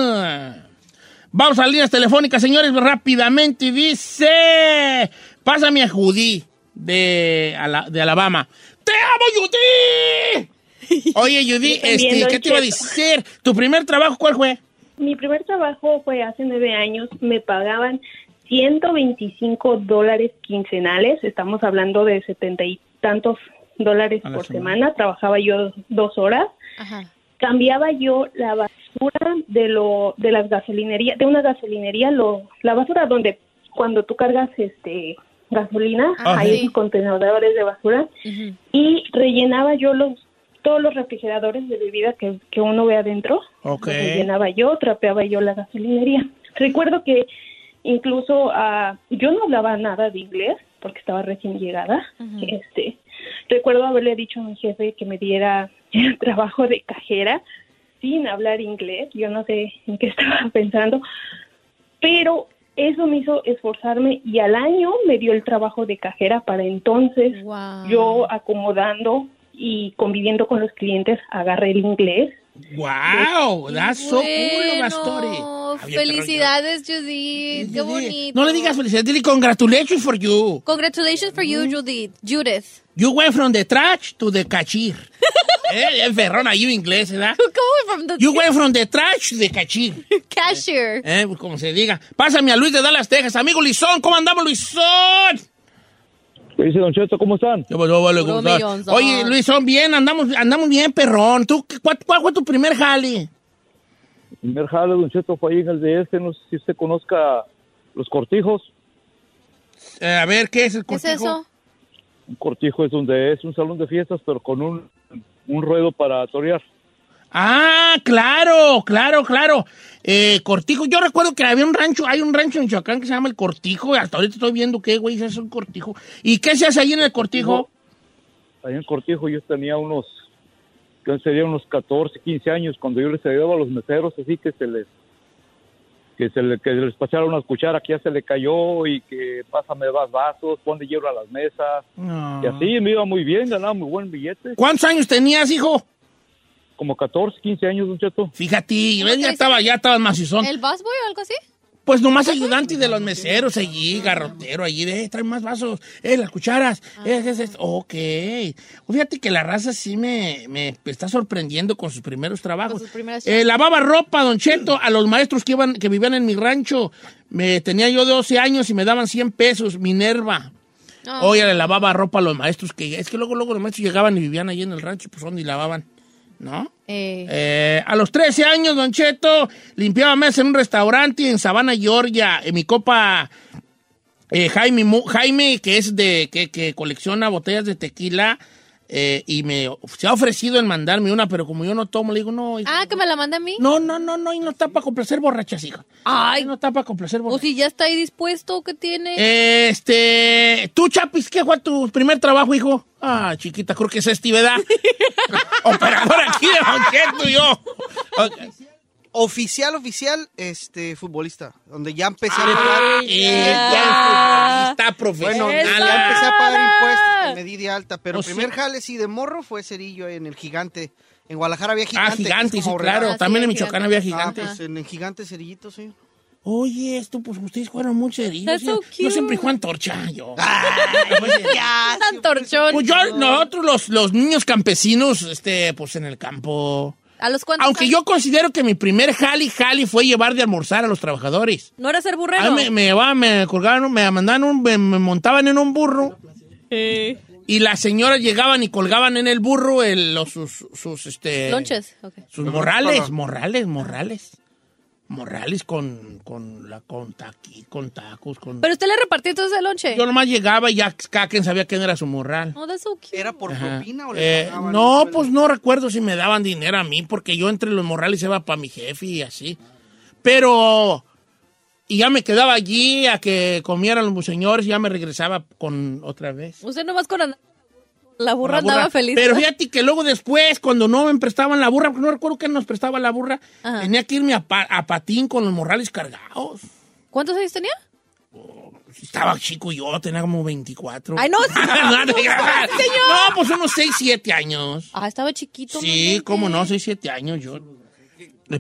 Vamos a líneas telefónicas, señores, rápidamente. Dice, pásame a Judy de, Ala- de Alabama. ¡Te amo, Judy! Oye, Judy, este, ¿qué te iba a decir? ¿Tu primer trabajo cuál fue? Mi primer trabajo fue hace nueve años. Me pagaban 125 dólares quincenales. Estamos hablando de setenta y tantos dólares por semana. semana. Trabajaba yo dos horas. Cambiaba yo la basura de lo de las gasolinerías, de una gasolinería, lo, la basura donde cuando tú cargas este gasolina, Ajá. hay Sí. contenedores de basura y rellenaba yo los todos los refrigeradores de bebida que, que uno ve adentro Ok. los rellenaba yo, trapeaba yo la gasolinería. Recuerdo que incluso ah, yo no hablaba nada de inglés porque estaba recién llegada. Este, recuerdo haberle dicho a mi jefe que me diera el trabajo de cajera sin hablar inglés. Yo no sé en qué estaba pensando, pero eso me hizo esforzarme y al año me dio el trabajo de cajera para entonces yo acomodando y conviviendo con los clientes agarré el inglés ¡Wow! That's so cool, Bueno, Bastori. Felicidades, Judith. Qué bonito. No le digas felicidades, dile congratulations for you. Congratulations for you, Judith. Judith. You went from the trash to the cachir. eh, es ferrón ahí en inglés, ¿verdad? ¿Cómo from the You went from the trash to the cachir. cashier? Eh, pues como se diga. Pásame a Luis de Dallas, Texas. Amigo Luisón, ¿cómo andamos, Luisón? ¿Qué dice Don Cheto? ¿Cómo están? Yo, yo, vale, ¿cómo estás? Oye, Luisón, bien, andamos, andamos bien, perrón. ¿Tú, qué- cuál, cuál fue tu primer jale? El primer jale, Don Cheto, fue ahí en el de este. No sé si usted conozca los cortijos. Eh, a ver, ¿qué es el ¿Qué es cortijo? eso? Un cortijo es donde es un salón de fiestas, pero con un, un ruedo para torear. Ah, claro, claro, claro. Eh, Cortijo, yo recuerdo que había un rancho, hay un rancho en Michoacán que se llama El Cortijo. Hasta ahorita estoy viendo qué, güey, es un cortijo. ¿Y qué se hace ahí en el Cortijo? Ahí en Cortijo yo tenía unos, que serían unos 14, 15 años, cuando yo les ayudaba a los meseros, así que se les que se le, que les pasaron una cuchara que ya se le cayó y que pásame más vasos, ponle hielo a las mesas. No. Y así me iba muy bien, ganaba muy buen billete. ¿Cuántos años tenías, hijo? Como 14, 15 años, Don Cheto. Fíjate, ¿Cómo ya estaba, ya estaba macizón. ¿El busboy o algo así? Pues nomás ayudante de los meseros allí, garrotero allí, de, eh, trae más vasos, eh, las cucharas, eh, es, es, ok. Fíjate que la raza sí me, me está sorprendiendo con sus primeros trabajos. sus primeras Eh, lavaba ropa, Don Cheto, a los maestros que, iban, que vivían en mi rancho. Me tenía yo 12 años y me daban 100 pesos, Minerva. Ah. Oye, le lavaba ropa a los maestros, que es que luego, luego los maestros llegaban y vivían allí en el rancho, pues donde lavaban, ¿no? Eh, Eh, a los 13 años, Don Cheto, limpiaba mesas en un restaurante en Savannah, Georgia. En mi copa, eh, Jaime, Jaime, que es de, que, que colecciona botellas de tequila, eh, y me se ha ofrecido en mandarme una, pero como yo no tomo, le digo, no, hijo, ah, que me la manda a mí. no, no, no, no, y no está para complacer borrachas, hija. Ay. No está para complacer O borrachas. si ya está ahí dispuesto, ¿qué tiene? Este, tú, Chapis, ¿qué fue tu primer trabajo, hijo? Ah, chiquita, creo que es este, ¿verdad? Operador aquí de banquete, y yo. Oficial, oficial, este, futbolista, donde ya empecé a Ah, pagar. ella, futbolista profesional. Bueno, ya empecé a pagar impuestos, me di de alta, pero Oh, el primer sí. jale sí de morro fue cerillo en el gigante. En Guadalajara había gigante. Ah, gigante, sí, claro. regalo. También en Michoacán había gigante. Ah, pues en el gigante cerillito, sí. Oye, esto, pues ustedes muy serios. That's so Yo- siempre Juan Torcha, yo. Tan torchón. Pues yo, nosotros los, los niños campesinos, este, pues en el campo. ¿A los cuantos Aunque yo considero que mi primer jali jali fue llevar de almorzar a los trabajadores. ¿No era ser burrero? A mí me, me llevaban, me colgaban, me mandaban un, me, me montaban en un burro. Y las señoras llegaban y colgaban en el burro el- los, sus, sus, este... Lonches. Sus morrales, morrales, morrales. Morrales con, con, la, con, taqui- con tacos, con... ¿Pero usted le repartió todo ese lonche? Yo nomás llegaba y ya cada quien sabía quién era su morral. Oh, that's so cute. ¿Era por Ajá. propina o le Eh, pagaban? no, pues no recuerdo si me daban dinero a mí, porque yo entre los morrales iba para mi jefe y así. Pero... Y ya me quedaba allí a que comieran los señores y ya me regresaba con otra vez. Usted nomás con and- la burra La burra. andaba feliz. Pero fíjate que luego después, cuando no me prestaban la burra, porque no recuerdo que nos prestaba la burra, Ajá. tenía que irme a, pa- a patín con los morrales cargados. ¿Cuántos años tenía? Estaba chico yo, tenía como 24. Ay, no, señor. No, pues unos 6, 7 años. Ah, estaba chiquito. Sí, cómo no, 6, 7 años yo.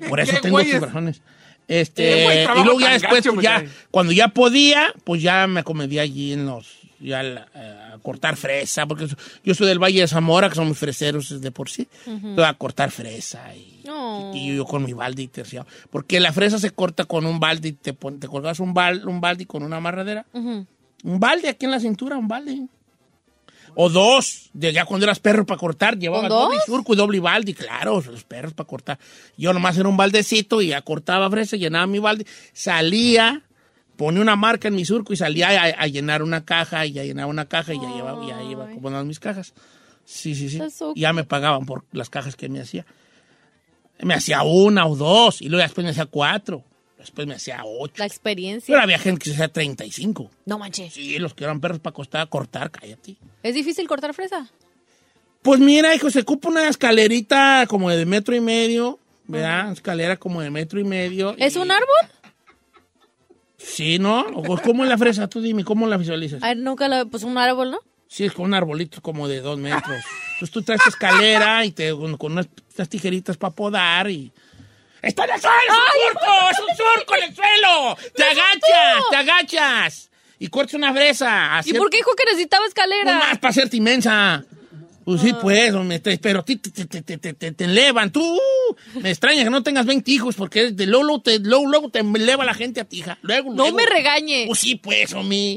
Por eso ¿Qué tengo sus razones. ¿Qué Este, y luego ya después, gacho, pues, ya, cuando ya podía, pues ya me acomedía allí en los, ya la- eh, a cortar fresa, porque yo soy del Valle de Zamora, que somos freseros de por sí. Ujú. Entonces, a cortar fresa y, No. y yo, con mi balde y terciado. Porque la fresa se corta con un balde y te, pon- te colgas un, bal, un balde con una amarradera. Ujú. Un balde aquí en la cintura, un balde. O dos, de ya cuando eras perro para cortar, llevaba doble surco y doble balde, claro, los perros para cortar. Yo nomás era un baldecito y ya cortaba fresa, llenaba mi balde, salía, ponía una marca en mi surco y salía a, a llenar una caja y ya llenaba una caja y ya llevaba, ya iba acomodando mis cajas. Sí, sí, sí. So ya me pagaban por las cajas que me hacía. Me hacía una o dos y luego después me hacía cuatro. Después me hacía ocho. La experiencia. Pero había gente que se hacía 35. No manches. Sí, los que eran perros para costar, cortar, cállate. ¿Es difícil cortar fresa? Pues mira, hijo, se ocupa una escalerita como de metro y medio, ¿verdad? Escalera como de metro y medio. ¿Es y- un árbol? Sí, ¿no? ¿Cómo es la fresa? Tú dime, ¿cómo la visualizas? A ver, nunca la... Pues un árbol, ¿no? Sí, es con un arbolito como de dos metros. Entonces tú traes tu escalera y te con, con unas, unas tijeritas para podar y... ¡Está en el suelo! ¡Es un surco! ¡Es un surco en el suelo! ¡Te agachas! ¡Te agachas! Y cortas una fresa. ¿Y por qué dijo que necesitaba escalera? Más para hacerte inmensa. Pues sí, pues, hombre, te- pero ti- te, te, te, te, te, te, te elevan. Tú, me extraña que no tengas 20 hijos porque de luego, te, luego, te eleva la gente a ti, hija. Luego, No me regañe. Pues sí, pues, hombre.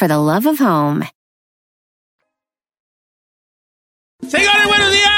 for the love of home. Señores, buenos días.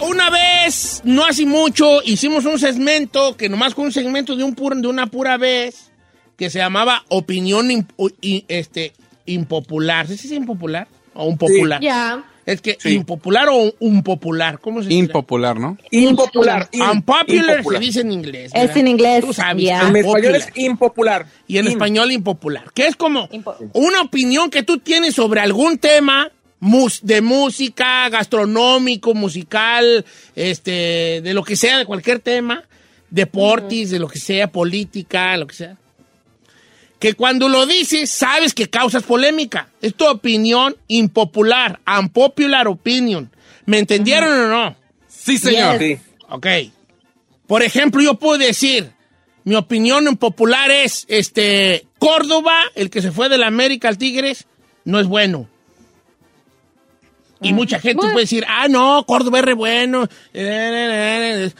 Una vez, no hace mucho, hicimos un segmento que nomás con un segmento de, un pur- de una pura vez que se llamaba Opinión imp- este, Impopular. ¿Sí es impopular? ¿O un popular? Ya. Es que impopular o un popular, ¿cómo se dice? Impopular, ¿no? Impopular. in- Unpopular impopular. se dice en inglés. Es en inglés, Tú sabes. ya. En español es impopular. Y en In. español impopular. Que es como una opinión que tú tienes sobre algún tema mus- de música, gastronómico, musical, este, de lo que sea, de cualquier tema, deportes, de lo que sea, política, lo que sea. Que cuando lo dices, sabes que causas polémica. Es tu opinión impopular, unpopular opinion. ¿Me entendieron o no? Sí, señor. Sí. Ok. Por ejemplo, yo puedo decir, mi opinión impopular es, este, Córdoba, el que se fue de la América al Tigres, no es bueno. Y mucha gente puede decir, ah, no, Córdoba es re bueno.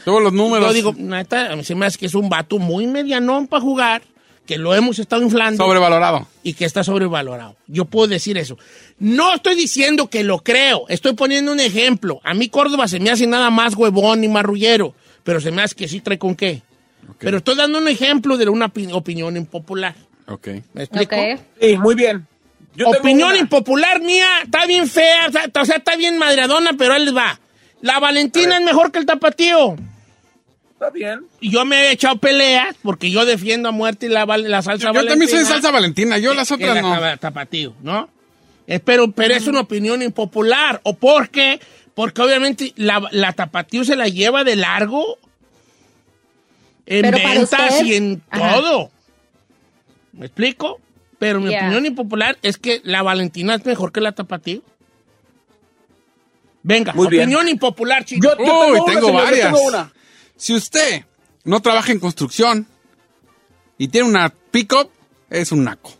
Todos los números. Yo digo, neta, a mí se me hace que es un vato muy medianón para jugar, que lo hemos estado inflando. Sobrevalorado. Y que está sobrevalorado. Yo puedo decir eso. No estoy diciendo que lo creo, estoy poniendo un ejemplo. A mí Córdoba se me hace nada más huevón y marrullero, pero se me hace que sí trae con qué. Pero estoy dando un ejemplo de una opi- opinión impopular. Ok. ¿Me explico? Sí, muy bien. Yo Opinión una. impopular mía, está bien fea, o sea, está bien madreadona, pero les va. La Valentina es mejor que el tapatío. Está bien. Y yo me he echado peleas porque yo defiendo a muerte la, val- la salsa Yo valentina. también soy de salsa valentina, yo las otras la no. tapa- tapatío, ¿no? Pero, pero es una opinión impopular. ¿O por qué? Porque obviamente la, la tapatío se la lleva de largo En Pero ventas y en Ajá. todo. ¿Me explico? Pero mi Yeah. opinión impopular es que la Valentina es mejor que la Tapatío. Venga, Muy bien. opinión impopular, chicos. Uy, tengo varias. Si usted no trabaja en construcción y tiene una pick-up, es un naco.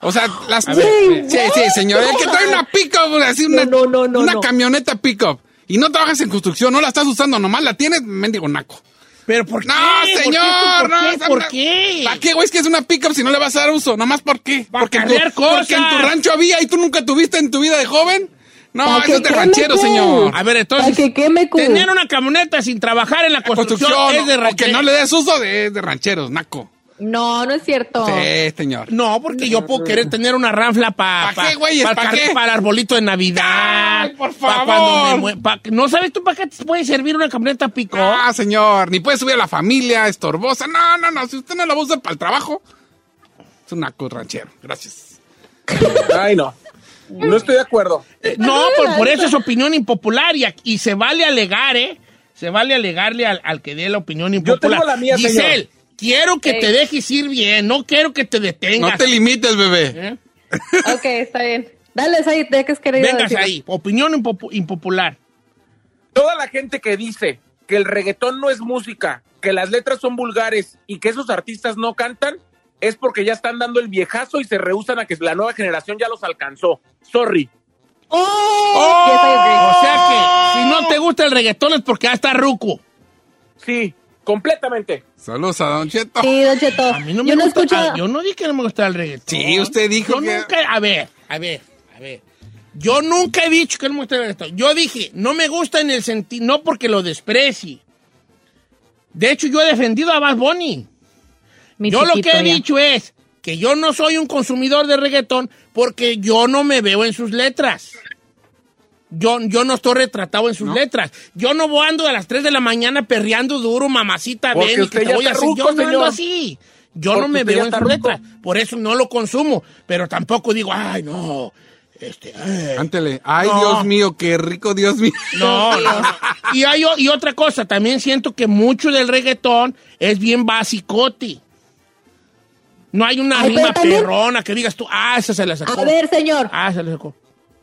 O sea, las... Ver, sí, sí, señor. El que trae una pick-up, así una, una camioneta pick-up y no trabajas en construcción, no la estás usando, nomás la tienes, mendigo naco. ¿Pero por qué? No, ¿Por qué? señor. ¿Por no, ¿Por qué? ¿Para qué, güey? Es que es una pick-up si no le vas a dar uso. ¿Nomás por qué? porque, en tu- cargar porque en tu cosas. rancho había y tú nunca tuviste en tu vida de joven. No, ¿Para eso es de queme, ranchero, cu? señor. A ver, entonces, tener una camioneta sin trabajar en la construcción, construcción es de o que no le des uso de, es de rancheros, naco. No, no es cierto. Sí, señor. No, porque yo puedo querer tener una ranfla para ¿Pa qué, güeyes? ¿Pa qué? para el arbolito de Navidad. Ay, por pa' favor. cuando me pa- ¿No sabes tú para qué te puede servir una camioneta pico? Ah, señor, ni puede subir a la familia, estorbosa. No, no, no, si usted no la va a usar para el trabajo, es un naco ranchero. Gracias. Ay, no. No estoy de acuerdo. Eh, No, por, por eso es opinión impopular y, aquí- y se vale alegar, ¿eh? Se vale alegarle al, al que dé la opinión impopular. tengo la mía, Giselle, señor. quiero que te dejes ir bien, no quiero que te detengas. No te limites, bebé. ¿Eh? Ok, está bien. Dale, Said, ¿de qué has querido Vengas decir? ahí, opinión impopu- impopular. Toda la gente que dice que el reggaetón no es música, que las letras son vulgares y que esos artistas no cantan, es porque ya están dando el viejazo y se rehusan a que la nueva generación ya los alcanzó. Sorry. O sea que si no te gusta el reggaetón es porque ya está ruco. Sí, completamente. Saludos a Don Cheto. Sí, Don Cheto. A mí no me yo no gusta, escucho... ah, yo no dije que no me gusta el reggaetón. Sí, usted dijo Yo que- nunca, a ver, a ver, a ver. Yo nunca he dicho que no me gusta el reggaetón. Yo dije, no me gusta en el sentido, no porque lo desprecie. De hecho, yo he defendido a Bad Bunny. Mi yo lo que he ya. dicho es que yo no soy un consumidor de reggaetón porque yo no me veo en sus letras. Yo, yo no estoy retratado en sus letras. Yo no voy ando a las 3 de la mañana perreando duro, mamacita, Porque ven que te voy a hacer. Yo no ando así. Yo Porque no me veo en sus ruco. letras. Por eso no lo consumo. Pero tampoco digo, ay, no. Este, ay. Cántele. Ay, No. Dios mío, qué rico, Dios mío. No, no. Y, hay, y otra cosa, también siento que mucho del reggaetón es bien basicote. No hay una Ay, rima también- perrona que digas tú, ah, esa se la sacó. A ver, señor, Ah, se la sacó.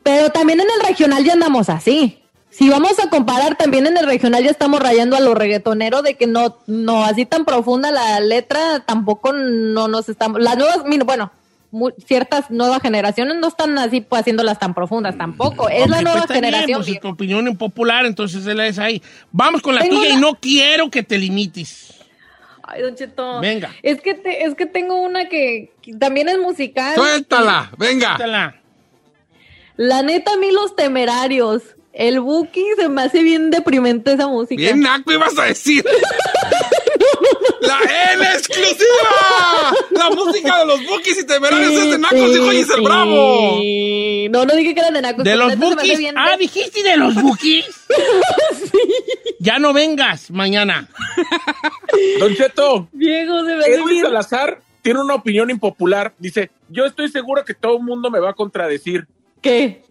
pero también en el regional ya andamos así. Si vamos a comparar, también en el regional ya estamos rayando a los reggaetoneros de que no, no, así tan profunda la letra, tampoco no nos estamos, las nuevas, bueno, mu- ciertas nuevas generaciones no están así pues, haciéndolas tan profundas tampoco. Es la nueva pues, bien, generación. pues, es tu opinión impopular, entonces él es ahí. Vamos con la Tengo tuya y no quiero que te limites. Ay, Don Cheto. Venga. Es que, te- es que tengo una que, que también es musical. Suéltala, venga. Suéltala. La neta, a mí los temerarios. El Buki se me hace bien deprimente esa música. Bien naco ibas a decir. ¡La N exclusiva! La música de los Bookies y temerarios es de nacos, dijo Giselle Bravo. Sí. No, no dije que eran de nacos. De los bookies. bien Ah, de- dijiste de los bookies. Ya no vengas mañana. Don Cheto, Viejo, se me hace Edwin. Salazar tiene una opinión impopular. Dice, yo estoy seguro que todo el mundo me va a contradecir. ¿Qué?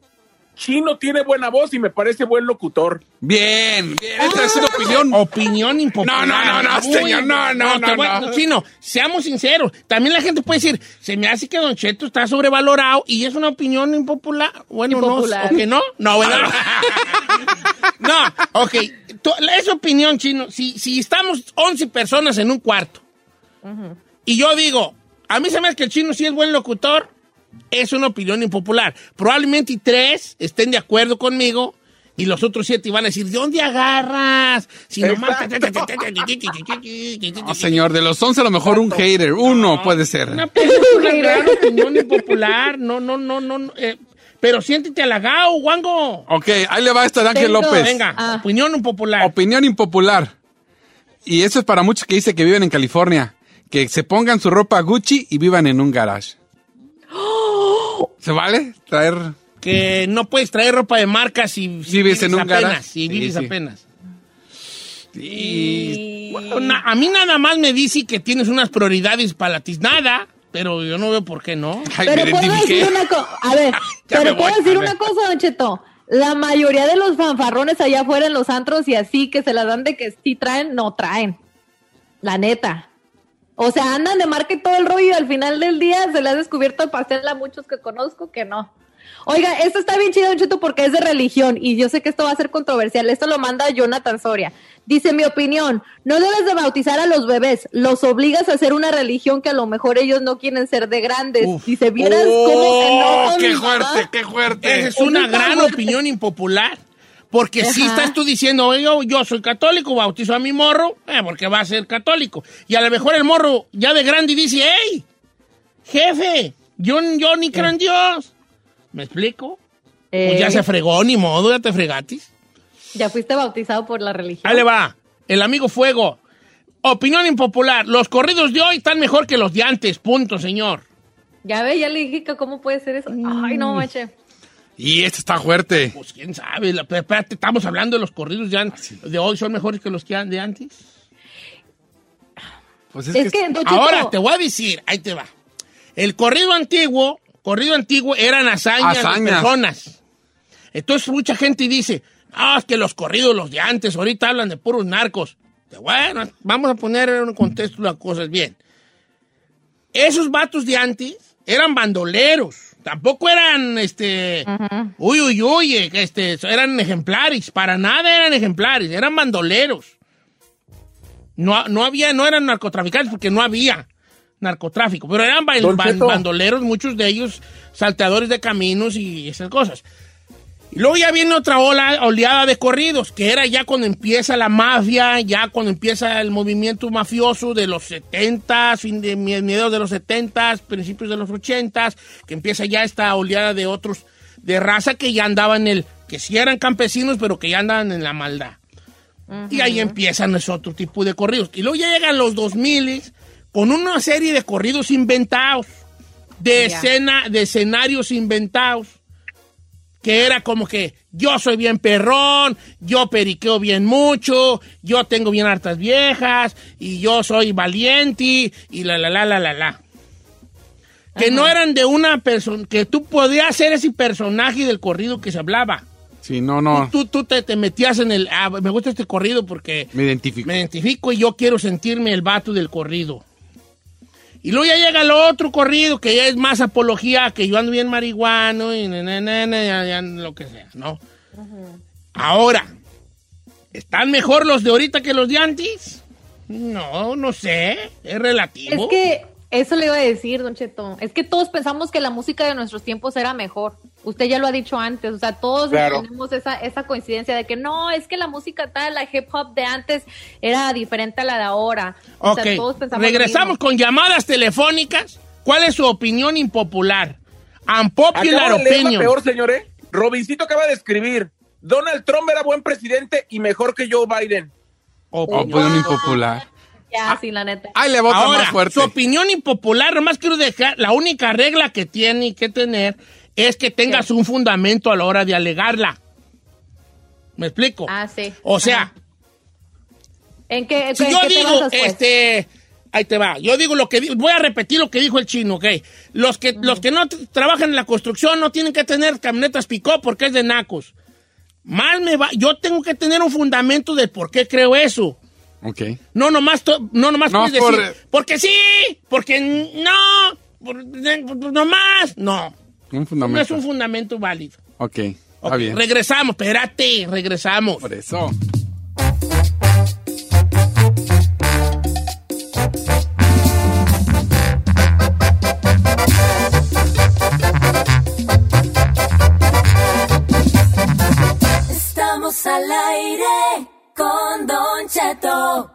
Chino tiene buena voz y me parece buen locutor. Bien, bien, esta es una opinión. Opinión impopular. No, no, no, no, señor, no, no, no, no. Chino, seamos sinceros. También la gente puede decir, se me hace que Don Cheto está sobrevalorado y es una opinión impopular. Bueno, Impopular. no, ¿o que no? No, bueno. no, ok. Tu- Es opinión, Chino. Si, si estamos 11 personas en un cuarto y yo digo, a mí se me hace que el Chino sí es buen locutor, es una opinión impopular. Probablemente tres estén de acuerdo conmigo y los otros siete van a decir, ¿de dónde agarras? Si nomás... No, señor, de los 11 a lo mejor un hater, uno puede ser. Una, pues, una opinión impopular. No, no, no, no. no, eh, pero siéntete halagado, Wango. Ok, ahí le va esta de Ángel Tengo- López. Venga, Ah. opinión impopular. Opinión impopular. Y eso es para muchos que dicen que viven en California. Que se pongan su ropa Gucci y vivan en un garage. ¿Se vale? Traer. que no puedes traer ropa de marca si, si Vives en un apenas. Si vives sí. apenas. Y. Bueno, na- a mí nada más me dice que tienes unas prioridades para la tiznada, pero yo no veo por qué no. Ay, Pero puedo decir una cosa. A ver, pero puedo voy, decir una cosa, Don Cheto. La mayoría de los fanfarrones allá afuera en los antros y así que se la dan de que sí traen, no traen. La neta. O sea, andan de marca y todo el rollo y al final del día se le ha descubierto el pastel a muchos que conozco que no. Oiga, esto está bien chido, Don Cheto, porque es de religión y yo sé que esto va a ser controversial. Esto lo manda Jonathan Soria. Dice, mi opinión, no debes de bautizar a los bebés, los obligas a hacer una religión que a lo mejor ellos no quieren ser de grandes. Dice, vieras cómo se enoja Oh, qué mi mamá?" fuerte, qué fuerte. Esa es una gran fuerte. opinión impopular. Porque si estás tú diciendo, yo, yo soy católico, bautizo a mi morro, eh, porque va a ser católico. Y a lo mejor el morro ya de grande dice, hey, jefe, yo, yo ni creo en Dios. ¿Me explico? Pues ya Eh, se fregó, ni modo, ya te fregatis. Ya fuiste bautizado por la religión. Ahí le va, el amigo Fuego. Opinión impopular, los corridos de hoy están mejor que los de antes, punto, señor. Ya ve, ya le dije que cómo puede ser eso. Ay, no, mache. Y este está fuerte. Pues quién sabe, la- pero espérate, estamos hablando de los corridos de, an- de hoy, ¿son mejores que los que han- de antes? Pues Es que, Ahora te voy a decir, ahí te va. El corrido antiguo, corrido antiguo eran hazañas, de Hazañas. personas. Entonces mucha gente dice, ah, es que los corridos, los de antes, ahorita hablan de puros narcos. Bueno, vamos a poner en un contexto las cosas bien. Esos vatos de antes eran bandoleros. Tampoco eran, este, uy, uy, uy, eh, este, eran ejemplares. Para nada eran ejemplares, eran bandoleros. No, no había, no eran narcotraficantes porque no había narcotráfico, pero eran ba- bandoleros, muchos de ellos salteadores de caminos y esas cosas. Y luego ya viene otra ola, oleada de corridos, que era ya cuando empieza la mafia, ya cuando empieza el movimiento mafioso de los 70, fin de mediados de los 70, principios de los 80, que empieza ya esta oleada de otros de raza que ya andaban en el, que sí eran campesinos, pero que ya andaban en la maldad. Y ahí empiezan ese otro tipo de corridos. Y luego ya llegan los 2000 con una serie de corridos inventados, de, escena, de escenarios inventados, que era como que yo soy bien perrón, yo periqueo bien mucho, yo tengo bien hartas viejas, y yo soy valiente, y la la la la la la. Que no eran de una persona, que tú podías ser ese personaje del corrido que se hablaba. Sí, no, no. Tú, tú te, te metías en el. Ah, me gusta este corrido porque Me identifico. me identifico y yo quiero sentirme el vato del corrido. Y luego ya llega el otro corrido que ya es más apología, que yo ando bien marihuano y na, na, na, na, ya- ya lo que sea, ¿no? Ahora, ¿están mejor los de ahorita que los de antes? No, no sé, es relativo. Es que eso le iba a decir, Don Cheto. Es que todos pensamos que la música de nuestros tiempos era mejor. Usted ya lo ha dicho antes. O sea, todos Claro. tenemos esa, esa coincidencia de que no, es que la música tal, la hip hop de antes era diferente a la de ahora. O Ok, sea, todos regresamos con llamadas telefónicas. ¿Cuál es su opinión impopular? Unpopular Acabo de leer la opinion. peor, señores. Robincito acaba de escribir. Donald Trump era buen presidente y mejor que Joe Biden. Opinión impopular. Ya, sí, la neta. Ahí le voto Ahora, más fuerte. su opinión impopular, nomás quiero dejar, la única regla que tiene que tener es que tengas un fundamento a la hora de alegarla. ¿Me explico? Ah, sí. o sea, Ajá. ¿En qué, si en yo qué digo, este, ahí te va, yo digo lo que voy a repetir lo que dijo el chino, ¿ok? Los que, los que no trabajan en la construcción no tienen que tener camionetas picó porque es de nacos. Más me va, yo tengo que tener un fundamento de por qué creo eso. Ok. No nomás, to- no nomás No, puedes por- decir, porque sí, porque no, por, por- nomás, no. Un No es un fundamento válido. Ok, está Ok, bien. Regresamos, espérate, regresamos. Por eso. Estamos al aire con Don Cheto.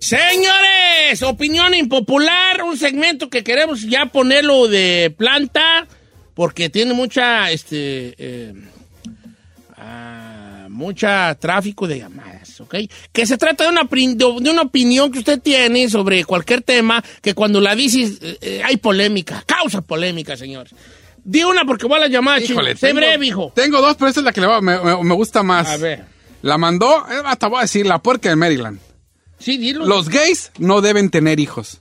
Señores, opinión impopular, un segmento que queremos ya ponerlo de planta porque tiene mucha, este, eh, ah, mucha tráfico de llamadas, ¿ok? Que se trata de una, de una opinión que usted tiene sobre cualquier tema que cuando la dices eh, eh, hay polémica, causa polémica, señores. Di una porque voy a la llamada. Híjole, Sé tengo- breve, hijo. Tengo dos, pero esta es la que le va- me, me- me gusta más. A ver. La mandó, eh, hasta voy a decir, la puerca de Maryland. Sí, dilo. Los gays no deben tener hijos.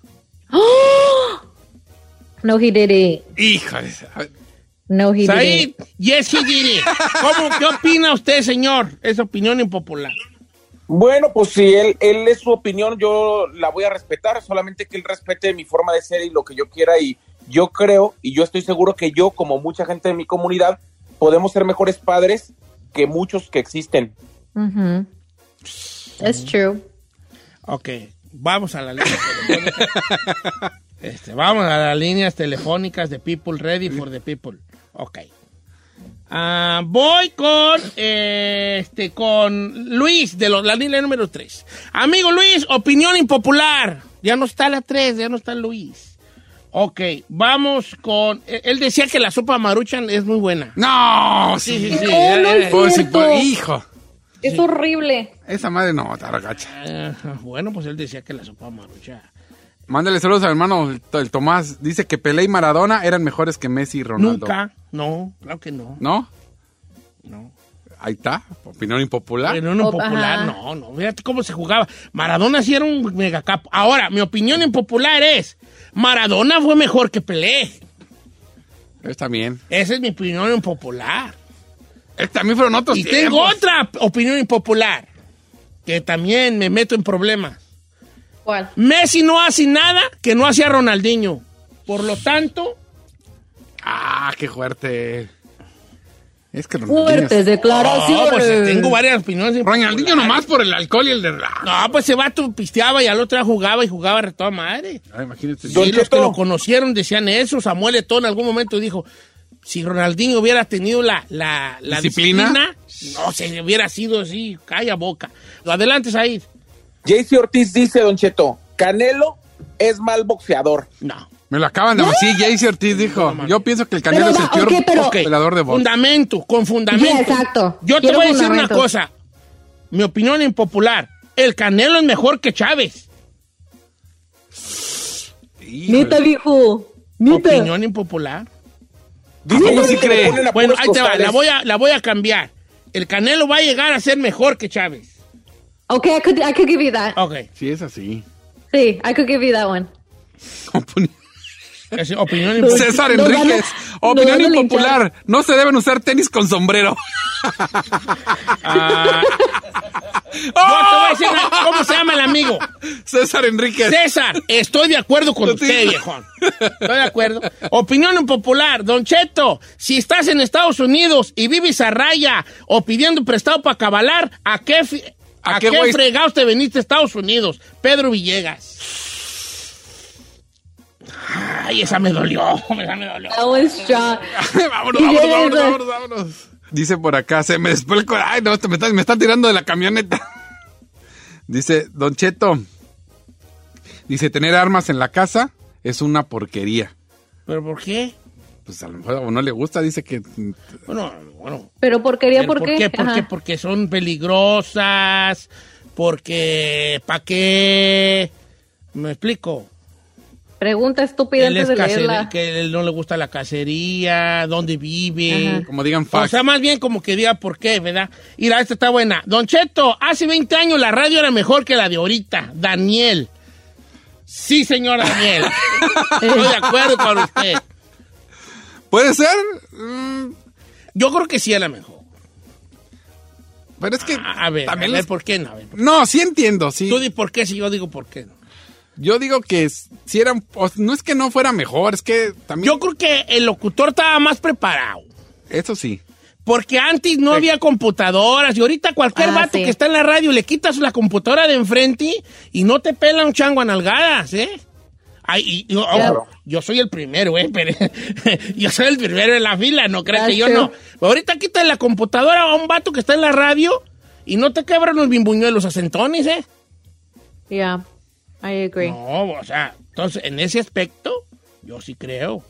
No, he did it. Híjole. No, he. Said, yes, he did it. ¿Cómo, ¿Qué opina usted, señor? Es opinión impopular. Bueno, pues si él, él es su opinión, yo la voy a respetar, solamente que él respete mi forma de ser y lo que yo quiera y yo creo y yo estoy seguro que yo, como mucha gente de mi comunidad, podemos ser mejores padres que muchos que existen. Ujú. It's true. Ok, vamos a la línea telefónica. Este, vamos a las líneas telefónicas de People Ready for the People. Ok. Ah, voy con eh, este con Luis de los- la línea número 3. Amigo Luis, opinión impopular. Ya no está la 3, ya no está Luis. Ok, vamos con. eh, Él decía que la sopa maruchan es muy buena. No, sí, sí, sí. Oh, no es Pues sí, pues, hijo. Es horrible. Esa madre no, taragacha. Ajá, bueno, pues él decía que la sopa maruchan. Mándale saludos al hermano el, el Tomás. Dice que Pelé y Maradona eran mejores que Messi y Ronaldo. Nunca, no, claro que no. ¿No? No. Ahí está, opinión impopular. No Oh, impopular, ajá. no, no. Fíjate cómo se jugaba. Maradona sí era un megacapo. Ahora, mi opinión impopular es: Maradona fue mejor que Pelé. Está bien. Esa es mi opinión impopular. También fueron otros Y tiempos. tengo otra opinión impopular que también me meto en problemas. ¿Cuál? Messi no hace nada que no hacía Ronaldinho. Por lo tanto, Ah, qué fuerte. Es que. Fuertes declaraciones. no, pues tengo varias opiniones. Ronaldinho nomás por el alcohol y el de... No, pues ese vato pisteaba y al otro día jugaba y jugaba de toda madre. Ay, imagínate. Sí, los que lo conocieron decían eso. Samuel Eto'o en algún momento dijo, si Ronaldinho hubiera tenido la, la, la ¿Disciplina? disciplina, no se hubiera sido así, calla boca. Adelante, Said. JC Ortiz dice, Don Cheto, Canelo es mal boxeador. No. Me lo acaban de decir. Jaycee Ortiz dijo, yo pienso que el Canelo Pero es el peor ok, pero- Ok, peleador de. Fundamento, con fundamento. Sí, exacto. Yo te voy a decir una cosa. Mi opinión impopular. El Canelo es mejor que Chávez. Neta, viejo. Neta. Opinión impopular. ¿Cómo sí cree? Bueno, ahí te va, la voy, a, la voy a cambiar. El Canelo va a llegar a ser mejor que Chávez. Ok, I could, I could give you that. Ok. Sí, es así. Sí, I could give you that one. Es opinión impopular. César Enríquez, a- opinión impopular. No se deben usar tenis con sombrero. Ah, yo te voy a decir una- cómo se llama el amigo. César Enríquez. César, estoy de acuerdo con usted, viejón. Estoy de acuerdo. Opinión impopular. Don Cheto, si estás en Estados Unidos y vives a raya o pidiendo prestado para cabalar, ¿a qué, fi- ¿A ¿a qué qué, fregados te veniste a Estados Unidos? Pedro Villegas. Ay, esa me dolió. Esa me dolió. That was strong. vámonos, vámonos, vámonos, vámonos, vámonos. Dice por acá, se me después el Ay, no, me están, me están tirando de la camioneta. Dice, Don Cheto. Dice, tener armas en la casa es una porquería. ¿Pero por qué? Pues a lo mejor no le gusta, dice que... Bueno, bueno. Pero porquería, ¿Pero ¿por qué? ¿Por Ajá. qué? Porque son peligrosas, porque... ¿Para qué? ¿Me explico? Pregunta estúpida Él antes es de leerla. que él no le gusta la cacería, dónde vive. Ajá. Como digan O fax. sea, más bien como que diga por qué, ¿verdad? Mira, esta está buena. Don Cheto, hace 20 años la radio era mejor que la de ahorita. Daniel. Sí, señor Daniel. Estoy de acuerdo con usted. ¿Puede ser? Mm, Yo creo que sí era mejor. pero es que... A, a ver, también a ver, les- ¿por qué no? A ver, No, sí entiendo, sí. Tú di por qué si yo digo por qué no. Yo digo que si eran... o- No es que no fuera mejor, es que también... Yo creo que el locutor estaba más preparado. Eso sí. Porque antes no había computadoras y ahorita cualquier Ah, vato sí. que está en la radio le quitas la computadora de enfrente y no te pela un chango a nalgadas, ¿eh? Ay, y- y- ojo, Claro. yo soy el primero, ¿eh? Pero, yo soy el primero en la fila, no creas que yo no. ahorita quitas la computadora a un vato que está en la radio y no te quebran los bimbuñuelos acentones, ¿eh? Yeah, I agree. No, o sea, entonces en ese aspecto yo sí creo.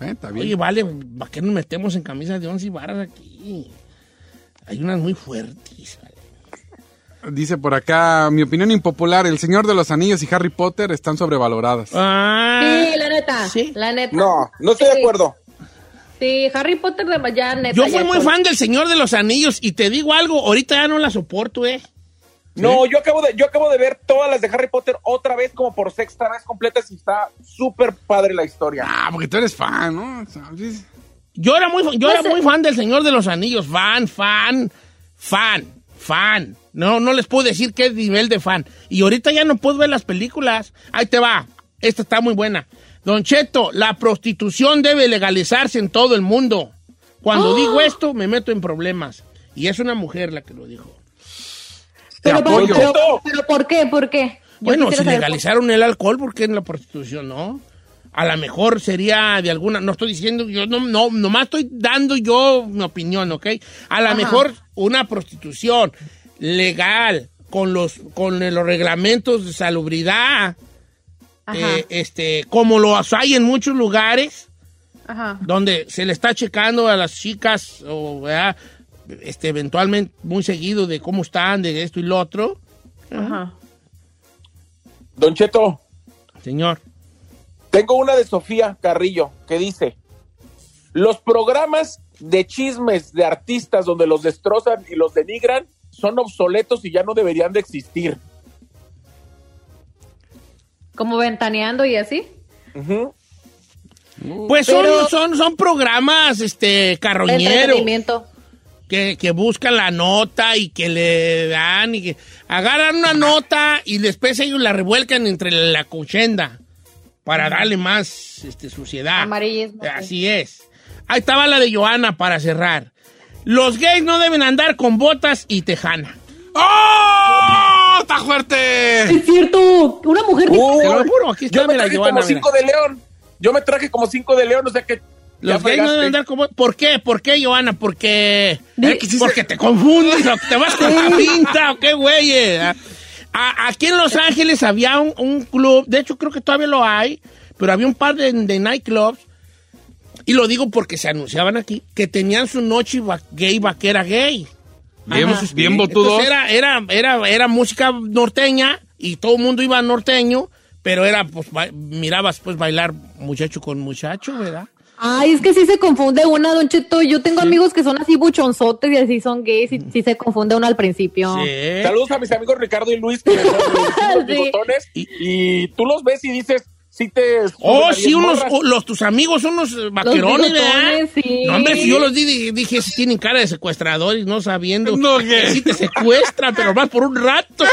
Eh, está bien. Oye, vale, ¿para qué nos metemos en camisas de once varas aquí? Hay unas muy fuertes. vale. Dice por acá, mi opinión impopular, El Señor de los Anillos y Harry Potter están sobrevaloradas. Ah, Sí, la neta. ¿Sí? La neta. No, no estoy de acuerdo. Sí, Harry Potter de ya neta. Yo fui muy fan del Señor de los Anillos y te digo algo, ahorita ya no la soporto, ¿eh? No, yo acabo de, yo acabo de ver todas las de Harry Potter otra vez, como por sexta vez completas, y está súper padre la historia. Ah, porque tú eres fan, ¿no? ¿Sabes? Yo era muy, yo era muy fan del Señor de los Anillos. Fan, fan, fan, fan. No, no les puedo decir qué nivel de fan. Y ahorita ya no puedo ver las películas. Ahí te va. Esta está muy buena. Don Cheto, la prostitución debe legalizarse en todo el mundo. Cuando ¡Ah! digo esto, me meto en problemas. Y es una mujer la que lo dijo. Pero, por- apoyo. pero- pero ¿por qué? ¿Por qué? Yo Bueno, si legalizaron el alcohol, ¿por qué en la prostitución no? A lo mejor sería de alguna, no estoy diciendo, yo no, no, nomás estoy dando yo mi opinión, ¿ok? A lo mejor una prostitución legal, con los, con los reglamentos de salubridad, eh, este, como los hay en muchos lugares, Ajá. donde se le está checando a las chicas, o, ¿verdad? Este, eventualmente muy seguido de cómo están, de esto y lo otro. Ajá. Don Cheto. Señor. Tengo una de Sofía Carrillo que dice, los programas de chismes de artistas donde los destrozan y los denigran son obsoletos y ya no deberían de existir. Como ventaneando y así. Pues son, Pero- son, son programas este carroñeros Entretenimiento. Que, que buscan la nota y que le dan y que agarran una nota y después ellos la revuelcan entre la cochenda para darle más este, suciedad. Amarillismo. Así es. Ahí estaba la de Joana para cerrar. Los gays no deben andar con botas y tejana. ¡Oh! ¡Está fuerte! Es cierto. Una mujer dijo Uy, Te lo juro, aquí está, yo me mira, traje Joana, como mira. cinco de león. Yo me traje como cinco de león, o sea que... Los gays no deben andar botas. ¿Por qué? ¿Por qué, Joana? Porque... Eh, Porque te confundes o que te vas con la pinta o qué güey. eh. Aquí en Los Ángeles había un, un club, de hecho creo que todavía lo hay, pero había un par de, de nightclubs, y lo digo porque se anunciaban aquí, que tenían su noche va- gay vaquera gay. Bien, Ajá. bien botudos. Entonces era, era, era, era música norteña y todo el mundo iba norteño, pero era, pues, ba- mirabas pues bailar muchacho con muchacho, ¿verdad? Ay, es que sí se confunde una, Don Cheto. Yo tengo amigos que son así buchonzotes y así son gays y sí se confunde uno al principio. Saludos a mis amigos Ricardo y Luis, que son los Sí. bigotones, y tú los ves y dices, sí te... Oh, sí, unos, los, tus amigos son unos eh, vaquerones, ¿verdad? sí. No, hombre, si yo los di, di- dije, si tienen cara de secuestradores, no sabiendo No, que ¿qué? sí te secuestran, pero más por un rato.